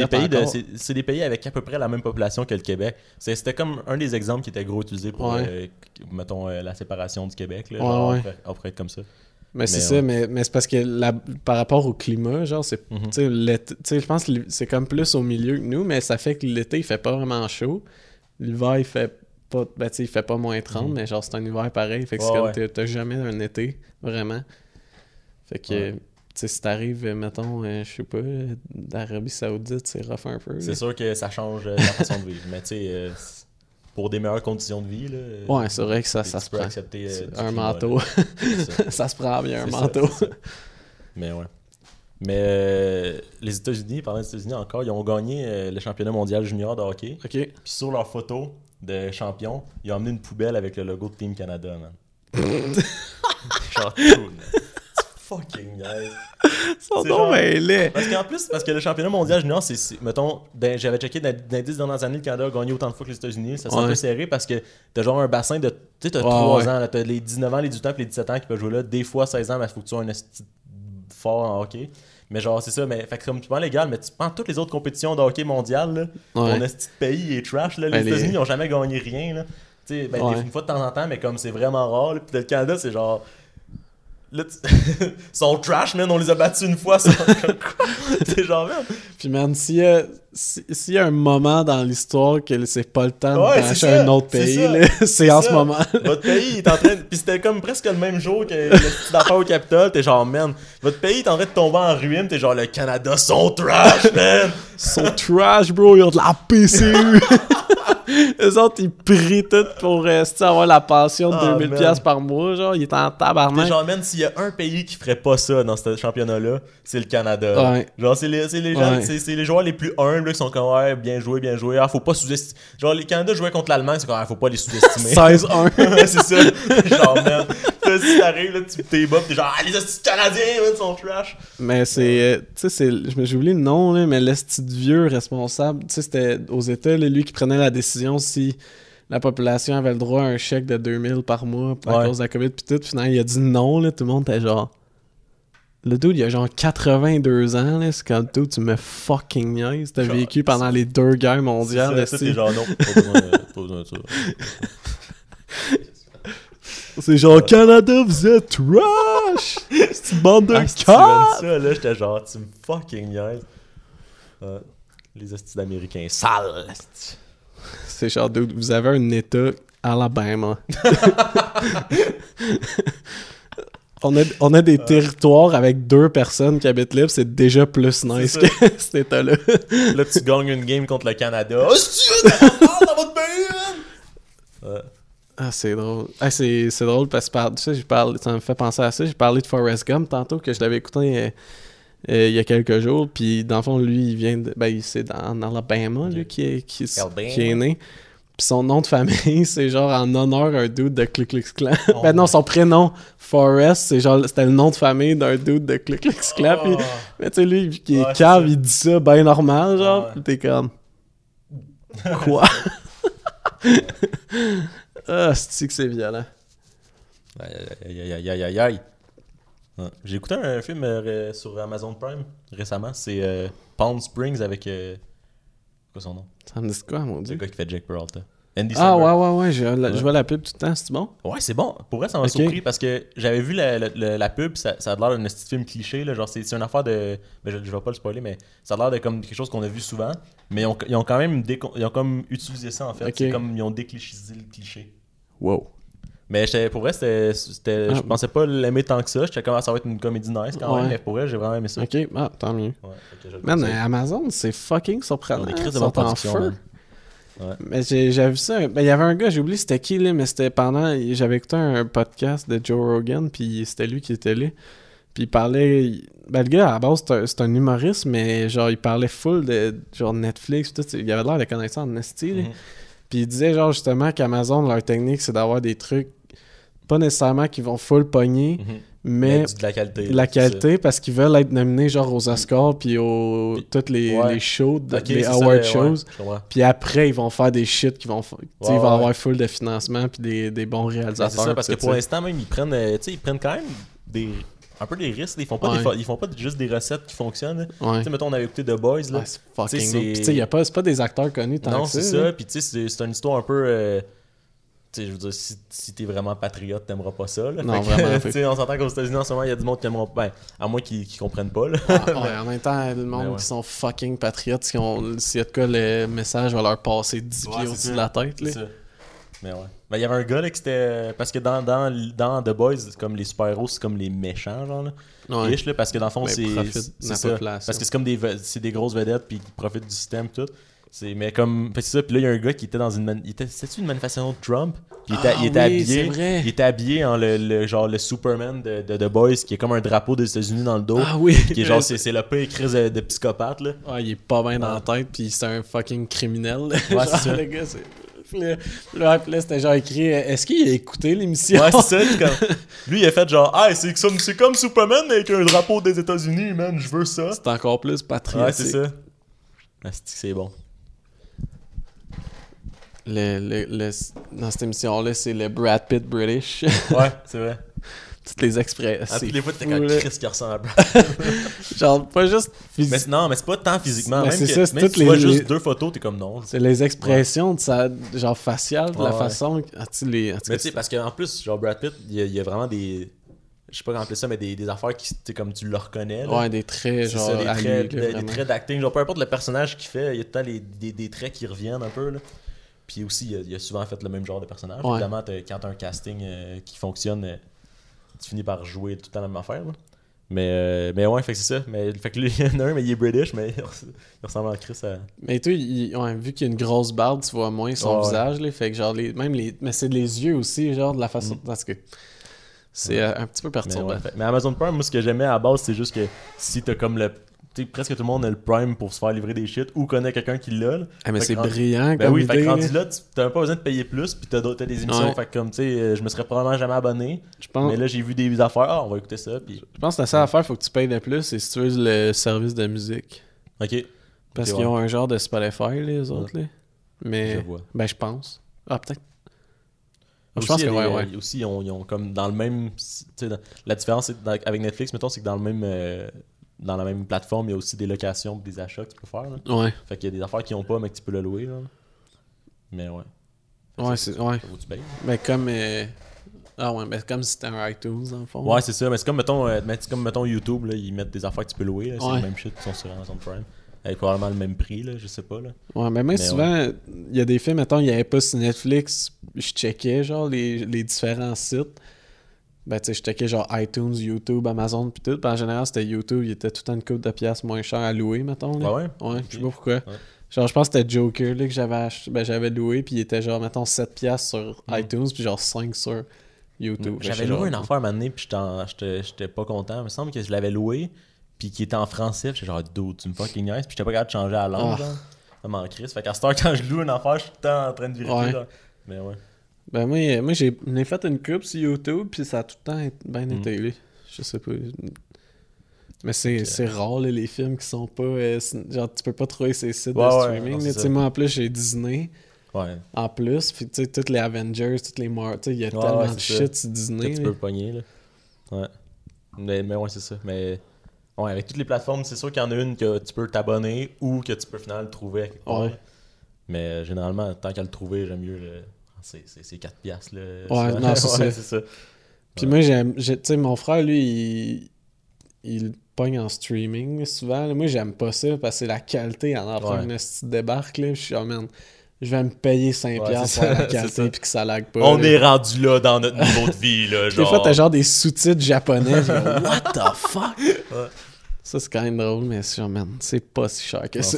des, pays avec à peu près la même population que le Québec. C'était comme un des exemples qui était gros utilisé pour, Ouais. euh, mettons, euh, la séparation du Québec. Là, Ouais, genre, ouais. on pourrait- On pourrait être comme ça. Mais c'est ça, mais, mais c'est parce que la- par rapport au climat, genre, c'est. Mhm. Je pense que c'est comme plus au milieu que nous, mais ça fait que l'été, il fait pas vraiment chaud. L'hiver, il fait pas. Ben, il fait pas moins 30, Mhm. mais genre, c'est un hiver pareil. Fait que c'est comme. T'as jamais un été, vraiment. Fait que. Sais, si t'arrives, euh, mettons, euh, je sais pas, euh, d'Arabie Saoudite, c'est rough un peu. C'est sûr que ça change la façon de vivre. Mais tu sais, euh, pour des meilleures conditions de vie, là, Ouais, c'est vrai que ça, ça se prend. accepter euh, un climat, manteau. ça. ça se prend bien, un manteau. ça. Mais ouais. Mais les États-Unis, parlant des États-Unis encore, ils ont gagné le championnat mondial junior de hockey. ok. Puis sur leur photo de champion, ils ont amené une poubelle avec le logo de Team Canada, man. Genre Fucking C'est donc genre- ben laids. Parce qu'en plus, parce que le championnat mondial junior, c'est, mettons, dans- j'avais checké dans, dans les 10 dernières années, le Canada a gagné autant de fois que les États-Unis. Ça c'est un peu serré parce que t'as genre un bassin de. Tu sais, t'as Ouais, 3 ouais. ans, là, t'as les 19 ans, les 18 ans, puis les 17 ans qui peuvent jouer là. Des fois 16 ans, mais il faut que tu sois un fort en hockey. Mais genre, c'est ça, mais fait que comme tu prends légal, mais tu prends toutes les autres compétitions de hockey mondial, là, esti de pays est trash, là. Les Ben, États-Unis, ils ont jamais gagné rien, là. Tu sais, ben, une fois de temps en temps, mais comme c'est vraiment rare, là. Puis le Canada, c'est genre. Là, sont trash, man. On les a battus une fois. ça. c'est genre, man. Puis man, si- s'il y a un moment dans l'histoire que c'est pas le temps Ouais, ça, un autre pays, c'est en ça. ce moment. Votre pays est en train de... Puis c'était comme presque le même jour que le petit affaire au Capitole. T'es genre, man, votre pays est en train de tomber en ruine. T'es genre, le Canada sont trash, man. Sont trash, bro, ils ont de la PCU. Eux autres, ils prient tout pour rester avoir la pension de Ah, 2000$ man. piastres par mois, genre, ils étaient en T'es tabarnak. genre, man, s'il y a un pays qui ferait pas ça dans ce championnat-là, c'est le Canada. Ouais. Genre, c'est les, les, Ouais. les joueurs les plus humbles là, qui sont comme, ouais, bien joué, bien joué. Ah, faut pas sous-estimer. Genre, les Canada jouaient contre l'Allemagne, c'est comme, ah, faut pas les sous-estimer. 16-1. Ouais, c'est ça. Genre, là, si t'arrives, là, tu t'es bas, t'es genre, ah, les hosties canadiens, man, sont trash. Mais c'est. euh, Tu sais, c'est. je me- J'ai oublié le nom, là, mais l'esti vieux responsable. Tu sais, c'était aux États, là, lui qui prenait la décision si la population avait le droit à un chèque de 2000 par mois à Ouais. cause de la COVID, puis tout. Finalement, il a dit non, là. Tout le monde était genre. Le dude, il a genre 82 ans, là. C'est comme tout, tu me fucking niaises. T'as vécu pendant les deux guerres mondiales, C'est ça, t'es genre, non, pas besoin pas besoin de ça. C'est genre Canada, vous êtes trash! C'est une bande de Ah, dit ça, là, j'étais genre, tu me fucking niaises. Les hosties d'américains sales. C'est genre, dude, vous avez un état Alabama. on, a, on a des territoires avec deux personnes qui habitent libre, c'est déjà plus nice que cet état-là. Là, tu gagnes une game contre le Canada. Oh, dans votre pays. Ah, c'est drôle. Ah, c'est, c'est drôle parce que par- tu sais, j'ai parlé, ça me fait penser à ça. J'ai parlé de Forrest Gump tantôt que je l'avais écouté euh, euh, il y a quelques jours. Puis dans le fond, lui, il vient de. Ben, il- c'est dans, en Alabama, lui, qui est, qui, est- Alabama. qui est né. Puis son nom de famille, c'est genre en honneur à un dude de Ku Klux Klan. ben non, son prénom, Forrest, c'est genre, c'était le nom de famille d'un dude de Ku Klux Klan. Puis, mais tu sais, lui, vu qu'il est Ouais, cave, il dit ça ben normal, genre. Ouais. Puis t'es comme. Quoi? ah, c'est que c'est violent? Aïe, aïe, aïe, aïe, aïe, aïe, aïe. Ouais. J'ai écouté un film euh, sur Amazon Prime récemment. C'est euh, Palm Springs avec. euh, quoi son nom Ça me dit quoi, mon Le dieu? gars qui fait Jake Peralta. Andy Ah Samberg. ouais, ouais, ouais, je, la- je Ouais. vois la pub tout le temps, c'est bon? Ouais, c'est bon. Pour vrai, ça m'a surpris parce que j'avais vu la, la- la- pub, ça, ça a l'air d'un petit film cliché. Là, genre, c'est c'est une affaire de. Ben, je, je vais pas le spoiler, mais ça a l'air de comme quelque chose qu'on a vu souvent. Mais ils ont, ils ont quand même décon- ils ont comme utilisé ça en fait. Ok. C'est comme ils ont déclichisé le cliché. Wow. Mais pour vrai, c'était, c'était- Ah. je pensais pas l'aimer tant que ça. J'étais comme, ça va être une comédie nice quand Ouais. même. Mais pour vrai, j'ai vraiment aimé ça. Ok, ah, tant mieux. Ouais, je Man, Amazon, c'est fucking surprenant. Ils de sont en feu. Ouais. Mais j'ai vu ça. Ben, il y avait un gars, j'ai oublié c'était qui, là, mais c'était pendant. J'avais écouté un podcast de Joe Rogan, puis c'était lui qui était là. Puis il parlait. Ben, le gars, à la base, c'est un, humoriste, mais genre, il parlait full de genre Netflix, tout. Il avait l'air de connaître ça en là. Mhm. Puis il disait, genre, justement, qu'Amazon, leur technique, c'est d'avoir des trucs, pas nécessairement qui vont full pogner, Mhm. mais de la qualité. la c'est ça. qualité parce qu'ils veulent être nominés genre aux Oscars puis aux Puis- toutes les, ouais. les shows de- les c'est ça, award ouais, shows puis après ils vont faire des shit qui vont Ouais, ils vont avoir full de financement puis des, des bons réalisateurs c'est ça, parce que pour l'instant, même, ils prennent, euh, ils prennent quand même des, un peu des risques. Ils font pas, Ouais. des, fo- ils font pas juste des recettes qui fonctionnent. Ouais. Tu sais, mettons, on avait écouté The Boys. Là. Ouais, c'est fucking c'est- Puis tu sais, y a pas, c'est pas des acteurs connus tant non, que c'est ça. ça. là. Puis tu sais, c'est c'est une histoire un peu. euh, tu sais, je veux dire, si, si t'es vraiment patriote, t'aimeras pas ça. Là. Non, que, vraiment, tu sais, on s'entend qu'aux États-Unis en ce moment, il y a du monde qui aimeront pas. Ben, à moins qu'ils comprennent pas. Là. Ah, ouais, en même temps, le monde ouais. qui sont fucking patriotes, qui ont- s'il y a de quoi, le message va leur passer 10 Ouais, pieds au-dessus de la tête. Là. C'est ça. Mais ouais. Ben, il y avait un gars là qui était. Parce que dans, dans, dans The Boys, c'est comme les super-héros, c'est comme les méchants, genre. Là. Ouais. Là, parce que dans le fond, Ben, c'est. ils. Parce que c'est comme des, des grosses vedettes, puis qui profitent du système, tout. C'est, mais comme. c'est ça, puis là, il y a un gars qui était dans une. man- il était, c'était-tu une manifestation de Trump? Il était, Ah il était oui, habillé. vrai. Il était habillé en le, le- genre le Superman de, de The Boys, qui est comme un drapeau des États-Unis dans le dos. Ah oui. Qui est genre, c'est, c'est le pire crise de, de psychopathe, là. Ouais, il est pas bien dans la tête, puis c'est un fucking criminel. Ouais, Genre, c'est ça. Le gars, c'est. Puis là, c'était genre écrit Est-ce qu'il a écouté l'émission? Ouais, c'est ça. comme- Lui, il a fait genre, ah, c'est comme, c'est comme Superman avec un drapeau des États-Unis, man, je veux ça. C'est encore plus patriotique. Ouais, c'est ça. Ah, c'est bon. Le, le, le- dans cette émission-là, c'est le Brad Pitt British. Ouais, c'est vrai. Toutes les expressions. Ah, toutes les fois, t'es comme. Chris qui ressemble à Brad. Genre, pas juste. phys- Mais c'est- non, mais c'est pas tant physiquement. Mais Même, c'est que, ça, c'est même toutes si tu vois les- juste les- deux photos, t'es comme non. C'est les expressions de sa. Genre faciale, de la Ouais, façon. Ah, les. Mais tu sais, parce qu'en plus, genre Brad Pitt, il y, a- il y a vraiment des. Je sais pas comment appeler ça, mais des, des affaires qui, comme tu le reconnais. là. Ouais, des traits, genre. ça, des lui, traits, là, des- des, vraiment. traits d'acting. Genre, peu importe le personnage qu'il fait, il y a tout le temps les- des traits qui reviennent un peu. Là. Puis aussi, il a, il a souvent fait le même genre de personnage. Ouais. Évidemment, quand t'as un casting euh, qui fonctionne, euh, tu finis par jouer tout le temps la même affaire. là. Mais, euh, mais ouais, fait que c'est ça. Mais, fait que lui, il y en a un, mais il est British, mais il res- il ressemble à Chris à. Mais toi, il- ouais, vu qu'il y a une grosse barbe, tu vois moins son ouais. visage, là, fait que genre, les, même les, mais c'est les yeux aussi, genre, de la façon, parce que c'est euh, un petit peu perturbant. mais Amazon Prime, moi, ce que j'aimais à la base, c'est juste que si t'as comme le. Presque tout le monde a le Prime pour se faire livrer des shit ou connaît quelqu'un qui l'a. Ah, mais c'est rendu- brillant Ben comme oui, fait que rendu là. t'as même pas besoin de payer plus, puis t'as, d'autres- t'as des émissions. Ouais. Fait que comme, tu sais, euh, je me serais probablement jamais abonné. Je pense, Mais là, j'ai vu des affaires. Ah, on va écouter ça, puis. je pense que la seule affaire, faut que tu payes de plus, et si tu veux le service de musique. Ok. Parce qu'ils ouais. ont un genre de Spotify, les autres, là. Mais, Je vois. ben, je pense. Ah, peut-être. Je pense que ouais, ouais. Aussi, ils ont, ils ont comme dans le même. tu sais, dans- la différence dans- avec Netflix, mettons, c'est que dans le même. euh, dans la même plateforme, il y a aussi des locations des achats que tu peux faire. Là. Ouais. Fait qu'il y a des affaires qui ont pas, mais que tu peux le louer. Là. Mais ouais. Fait Ouais, c'est- ouais. Mais comme. euh, Ah ouais, mais comme si c'était un iTunes, dans le fond. Ouais, c'est ça. Mais c'est comme, mettons, euh, mais c'est comme, mettons YouTube, là, ils mettent des affaires que tu peux louer. C'est Ouais. le même shit qui sont sur Amazon Prime. Avec probablement le même prix, là, je sais pas. Là. Ouais, mais même Mais souvent, il y a des films, mettons, il n'y avait pas sur Netflix, je checkais, genre, les, les différents sites. Ben, tu sais, je checkais, genre, iTunes, YouTube, Amazon, pis tout. Puis en général, c'était YouTube, il était tout le temps une coupe de pièces moins cher à louer, mettons. là. Ah ouais? Ouais, je sais pas pourquoi. Ouais. Genre, je pense que c'était Joker, là, que j'avais ach- ben, j'avais loué, puis il était genre, mettons, 7 pièces sur iTunes, puis genre 5 sur YouTube. Que J'avais loué genre, une affaire un moment donné, puis j'étais pas content. Il me semble que je l'avais loué, puis qui était en français. puis J'étais genre, dude, tu me fucking nice. Puis j'étais pas capable de changer la langue, Ah. Ça m'en crisse. Fait qu'à cette heure, quand je loue une affaire, je suis tout le temps en train de vérifier. Ouais. genre. Mais ouais. Ben moi, moi j'ai fait une coupe sur YouTube, puis ça a tout le temps été- bien Mm. été, là. Je sais pas. Mais c'est c'est rare, là, les films qui sont pas... euh, genre, tu peux pas trouver ces sites Ouais, de ouais, streaming. là. sais, moi, en plus, j'ai Disney, Ouais. en plus, puis tu sais, toutes les Avengers, toutes les Mar... Tu sais, il y a Ouais, tellement ouais, de shit sur Là, Disney. tu peux pogner, là. Ouais. Mais, mais ouais, c'est ça. Mais ouais, avec toutes les plateformes, c'est sûr qu'il y en a une que tu peux t'abonner ou que tu peux finalement le trouver à quelque part. Ouais. Mais euh, généralement, tant qu'à le trouver, j'aime mieux le. C'est, c'est, c'est 4 piastres, là. Ouais, non, c'est ça. Puis moi, j'aime... j'ai- Tu sais, mon frère, lui, il... Il pogne en streaming, souvent. Moi, j'aime pas ça, parce que c'est la qualité en après Ouais. une petite débarque, là. Je suis, oh, man, je vais me payer 5$ Ouais, piastres c'est pour la qualité, puis que ça lag pas. On là. est rendu là dans notre niveau de vie, là. Des Genre. fois, t'as genre des sous-titres japonais. What the fuck? Ça, c'est quand même drôle, mais c'est genre, man, c'est pas si cher que Non, ça.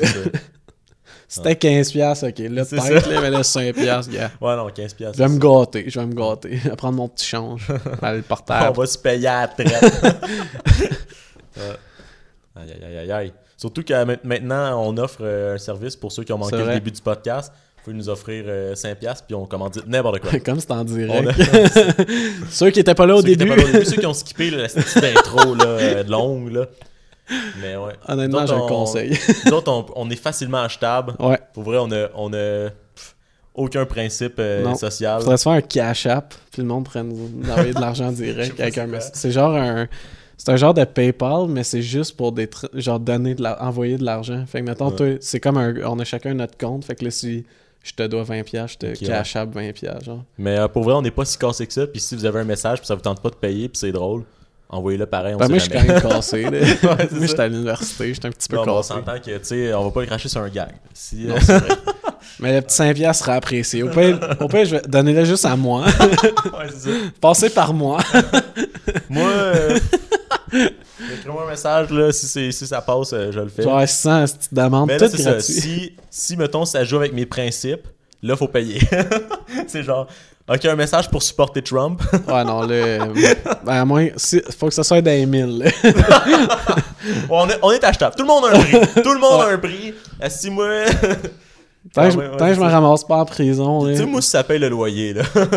C'était 15$, piastres, ok. Là, C'est peut-être, là, mais là, 5$, piastres, gars. Ouais, non, 15 piastres. Je vais me gâter, je vais me gâter. Je vais prendre mon petit change. Aller le On portable. va se payer à la traite. Aïe, aïe, aïe, aïe. Surtout que ma- maintenant, on offre euh, un service pour ceux qui ont manqué le début du podcast. Vous pouvez nous offrir euh, 5$ piastres, puis on commandite n'importe quoi. Comme c'est en On direct. a- Ceux qui étaient pas là au ceux qui étaient début. pas là au début, ceux qui ont skippé la petite intro là, euh, longue. Là. Mais ouais. Honnêtement, je le on- conseille. Nous autres, on, on est facilement achetable. Ouais. Pour vrai, on a, on a pff, aucun principe euh, social. Faudrait se faire un cash app, puis le monde pourrait nous envoyer de l'argent direct avec un. C'est genre un. C'est un genre de PayPal, mais c'est juste pour des genre donner de la... envoyer de l'argent. Fait que mettons, Ouais. toi, c'est comme un. On a chacun notre compte. Fait que là, si je te dois 20$, piastres, je te cash app 20$, piastres, genre. Mais euh, pour vrai, on n'est pas si cassé que ça. Puis si vous avez un message, puis ça vous tente pas de payer, puis c'est drôle, envoyez-le pareil. On Ben, sait moi, je suis quand même cassé. là. c'est moi, j'étais à l'université, j'étais un petit peu Non, mais on cassé. s'entend que, tu sais, on va pas le cracher sur un gag. Si, euh, Mais le petit 5$ piastres sera apprécié. Au pire, au pire, je vais donner-le juste à moi. ouais, c'est ça. Passez par moi. Moi, euh, écris-moi un message, là, si, c'est- si ça passe, euh, je le fais. Genre, 100, si tu demandes Mais là, tout c'est ça. Si, si, mettons, ça joue avec mes principes, là, faut payer. c'est genre, ok, un message pour supporter Trump. Ouais, non, là. ben, à moins. si- faut que ça soit des 1000. là. on, est, on est achetable. Tout le monde a un prix. Tout le monde a un prix. Si moi. Tant que Ah, je, ouais, ouais, tant que je c'est me ramasse pas en prison, tu sais, moi, si ça paye le loyer, là.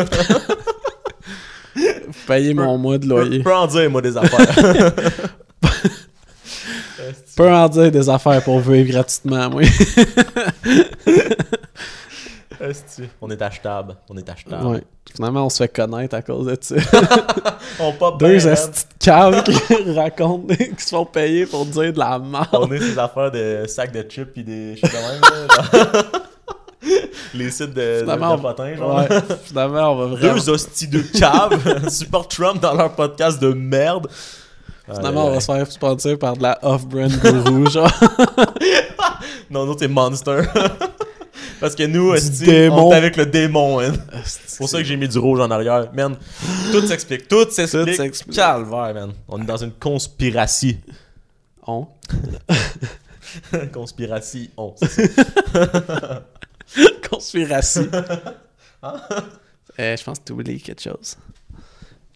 payez mon mois de Je loyer. peux en dire, moi, des affaires. Peux en dire des affaires pour vivre gratuitement, moi. Esti. on est achetable. On est achetable. ouais. Finalement, on se fait connaître à cause de ça. On pop Deux man. estis de caves qui racontent, qui se font payer pour dire de la merde. On est ces affaires de sacs de chips pis des shit de même, là, genre. Les sites de, Finalement, de potins, genre. Ouais, finalement, on va vraiment. Deux hosties de cave supportent Trump dans leur podcast de merde. Finalement, on va se faire sponsor par de la off-brand guru, genre. Non, nous, c'est Monster. Parce que nous, esti, on est avec le démon, hein. C'est pour ça que j'ai mis du rouge en arrière. Man, tout s'explique. Tout s'explique. Calvaire, man. On est dans une conspiration. On? conspiration. On, ça. Conspiration. Euh, je pense que tu oublies quelque chose.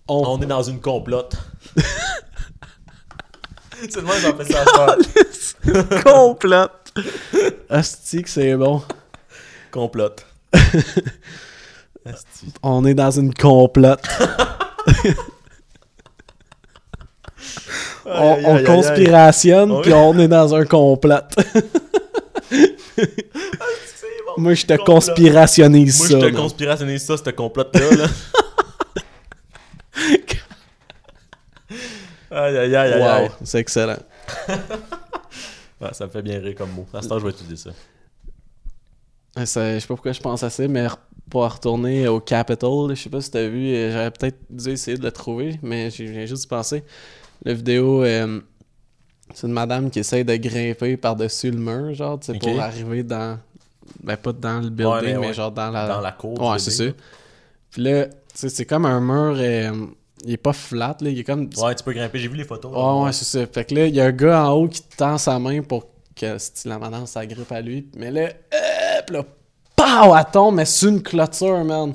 On. On est dans une complote. c'est fais ça. Complote. Que c'est bon. Complote. On est dans une complote. on, conspirationne, puis on est dans un complote. C'est bon. Moi, je te Complot. conspirationnise Moi, ça. je te conspirationnise ça, ce complote-là. Là. aïe, aïe, aïe, aïe, aïe. Wow, c'est excellent. Ouais, ça me fait bien rire comme mot. À ce temps, je vais utiliser ça. Ça- Je sais pas pourquoi je pense à ça, mais pour retourner au Capitol, je sais pas si t'as vu, euh, j'aurais peut-être dû essayer de le trouver, mais j'ai juste pensé. La vidéo, euh, c'est une madame qui essaye de grimper par-dessus le mur, genre, tu sais, Ok. pour arriver dans. Ben, pas dans le building, mais mais, ouais. genre dans la. Dans la cour. Ouais, c'est ça. Puis là, tu sais, c'est comme un mur, euh, il est pas flat, là, il est comme. Ouais, tu peux grimper. J'ai vu les photos. là. Ouais, ouais, c'est ça. Fait que là, il y a un gars en haut qui tend sa main pour que si la madame s'agrippe à lui. Mais là, hop, là, pow, elle tombe, mais c'est une clôture, man.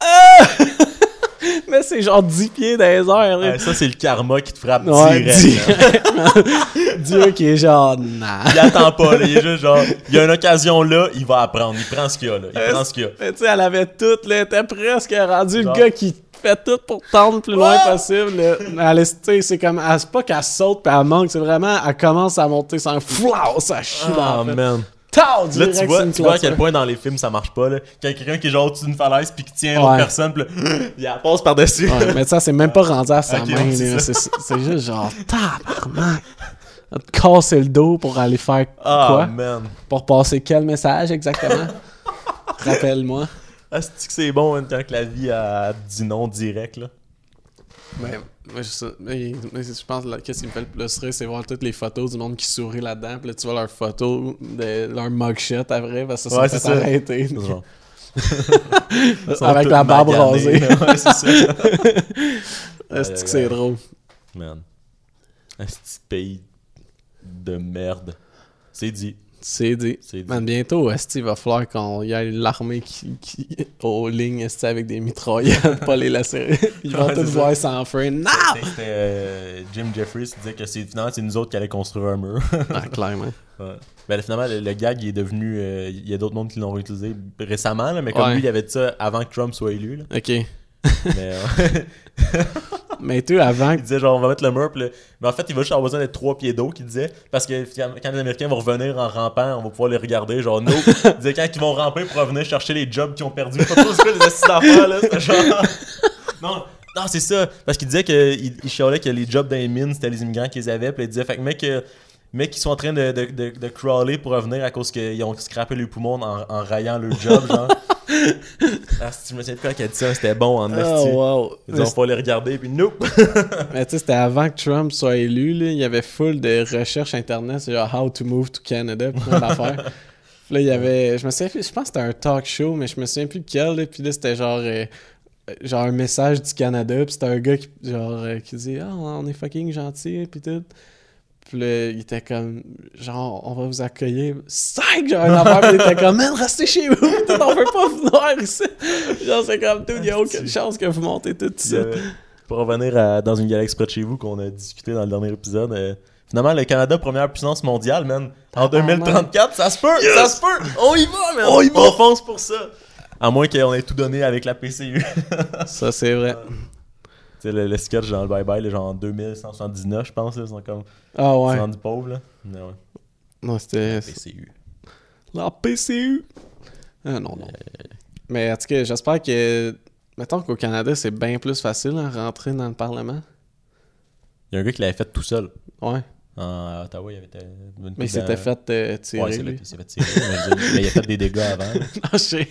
Ah! mais c'est genre 10 pieds dans les airs, là. Ouais, ça, c'est le karma qui te frappe Ouais, direct. Dieu qui est genre, nah. Il attend pas, là. Il est juste genre, il y a une occasion là, il va apprendre. Il prend ce qu'il y a, là. Il prend ce qu'il y a. Mais tu sais, elle avait tout, là, elle était presque rendu Genre. le gars qui fait tout pour tendre le plus loin possible. là. Elle, c'est comme, c'est pas qu'elle saute puis elle manque, c'est vraiment, elle commence à monter sans flau, ça chie le man. Là, tu vois, une tu vois à quel point dans les films ça marche pas, là. Quand quelqu'un qui est genre au-dessus d'une falaise puis qui tient Ouais. personne, puis là, il la passe par-dessus. Ouais, mais ça, c'est même pas rendu à sa main. c'est juste genre, tabarnak. Elle te casser le dos pour aller faire Ah, quoi? man. Pour passer quel message exactement? Rappelle-moi. Ah, c'est que c'est bon hein, quand que la vie a dit non direct, là? Mais, mais je, mais- mais je pense que qu'est-ce qui me fait le plus rire, c'est voir toutes les photos du monde qui sourit là-dedans. Puis là, tu vois leurs photos, de, leur mugshot après, parce que ça Ouais, s'est arrêté. Avec la barbe rasée. ouais, c'est ça. Est-ce que c'est drôle? Man. Un petit pays de merde. C'est dit. C'est dit. Dit. Man, bientôt, il va falloir qu'on y ait l'armée qui, qui aux lignes avec des mitraillettes, pas les laisser. Ils vont Ouais, tous voir sans frein. Non! C'était euh, Jim Jeffries qui disait que c'est finalement c'est nous autres qui allons construire un mur. Ah, clairement. Ouais. Ben, finalement, le, le gag il est devenu. euh, Il y a d'autres mondes qui l'ont réutilisé récemment, là, mais comme Ouais. lui, il avait dit ça avant que Trump soit élu. Là. Ok. Mais euh, Mais toi, avant, il disait genre, on va mettre le mur. Mais en fait, il va juste avoir besoin d'être trois pieds d'eau, qu'il disait. Parce que quand les Américains vont revenir en rampant, on va pouvoir les regarder. Genre, no. Il disait quand ils vont ramper pour revenir chercher les jobs qu'ils ont perdus. Pas là. Non. Non, c'est ça. Parce qu'il disait qu'il il chialait que les jobs dans les mines, c'était les immigrants qu'ils avaient. Puis il disait, fait que mec, mec, qui sont en train de, de, de, de crawler pour revenir à cause qu'ils ont scrappé les poumons en, en raillant leur job, genre. ah, si je me souviens de quoi qu'elle a dit ça, c'était bon en oh, wow. Ils ont pas les regarder, puis nope. Mais tu sais, c'était avant que Trump soit élu, là. Il y avait full de recherches internet, c'est genre How to move to Canada, plein d'affaires. Là, il y avait. Je me souviens plus, je pense que c'était un talk show, mais je me souviens plus lequel, là. Puis là, c'était genre. euh, genre un message du Canada, puis c'était un gars qui, genre, euh, qui dit Ah, on est fucking gentil, puis tout. Puis là, il était comme, genre, on va vous accueillir. Cinq, genre, un affaire, puis il était comme, man, restez chez vous, tout, on veut pas venir ici. Genre, c'est comme, tout, il y a aucune chance que vous montez tout ça. Euh, pour revenir à- dans une galaxie près de chez vous qu'on a discuté dans le dernier épisode, euh, finalement, le Canada, première puissance mondiale, man. En Ah, 2034, ça se peut, ça se peut. On y va, man. On y va. fonce pour ça. À moins qu'on ait tout donné avec la PCU. Ça, c'est vrai. Tu sais, le, le sketch dans le bye-bye, là, genre en 2179, je pense, là, ils sont comme Ah ils ouais. sont rendus pauvres, là. Mais ouais, Non, c'était PCU. la PCU. Ah non, non. Mais en tout cas, j'espère que. Mettons qu'au Canada, c'est bien plus facile à rentrer dans le Parlement. Il y a un gars qui l'avait fait tout seul. Ouais. En Ottawa, il avait été. une Mais il s'était fait euh, tirer. Ouais, il s'est fait tirer. mais, il a fait des dégâts avant. Non, je sais.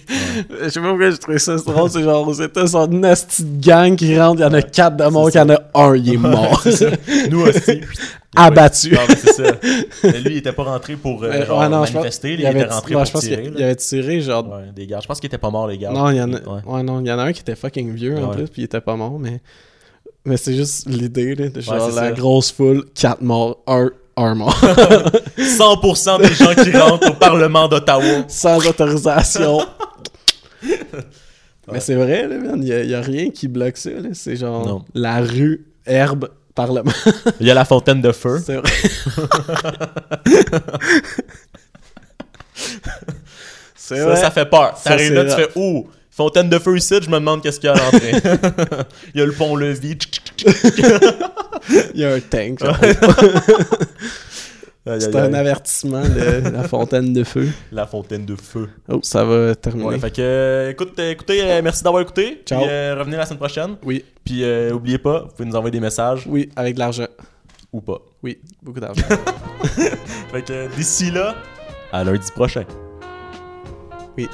Je sais pas pourquoi j'ai trouvé ça drôle. C'est genre, c'est une nasty gang qui rentre. Il y en a quatre de morts. Il y en a un, il est mort. Nous aussi. Abattu. Non, mais c'est ça. Mais lui, il était pas rentré pour Mais, genre, ouais, non, je pense- manifester. il était avait- rentré pour tirer. il avait tiré genre. Ouais, des gardes. Je pense qu'il était pas mort, les gardes. Non, il y en a. Ouais. Non, il y en a un qui était fucking vieux en plus, puis il était pas mort, mais. Mais c'est juste l'idée, là, de genre c'est la ça. grosse foule, quatre morts, un, un mort. 100% des gens qui rentrent au Parlement d'Ottawa. Sans autorisation. Mais c'est vrai, là, man. Il y, a- rien qui bloque ça, là. C'est genre Non. la rue, herbe, Parlement. Il y a la fontaine de feu. C'est vrai. Ça, vrai. ça fait peur. Ça, T'arrives là, tu fais Oh, fontaine de feu ici, je me demande qu'est-ce qu'il y a à l'entrée. Il y a le pont-levis. Il y a un tank. C'est un avertissement de la fontaine de feu. La fontaine de feu. Oh, ça va terminer. Ouais, fait que, euh, écoute, euh, écoutez, euh, merci d'avoir écouté. Ciao. Puis, euh, revenez la semaine prochaine. Oui, Puis, oubliez pas, vous pouvez nous envoyer des messages oui, avec de l'argent. ou pas. Oui, beaucoup d'argent. Fait que, d'ici là, à lundi prochain. oui.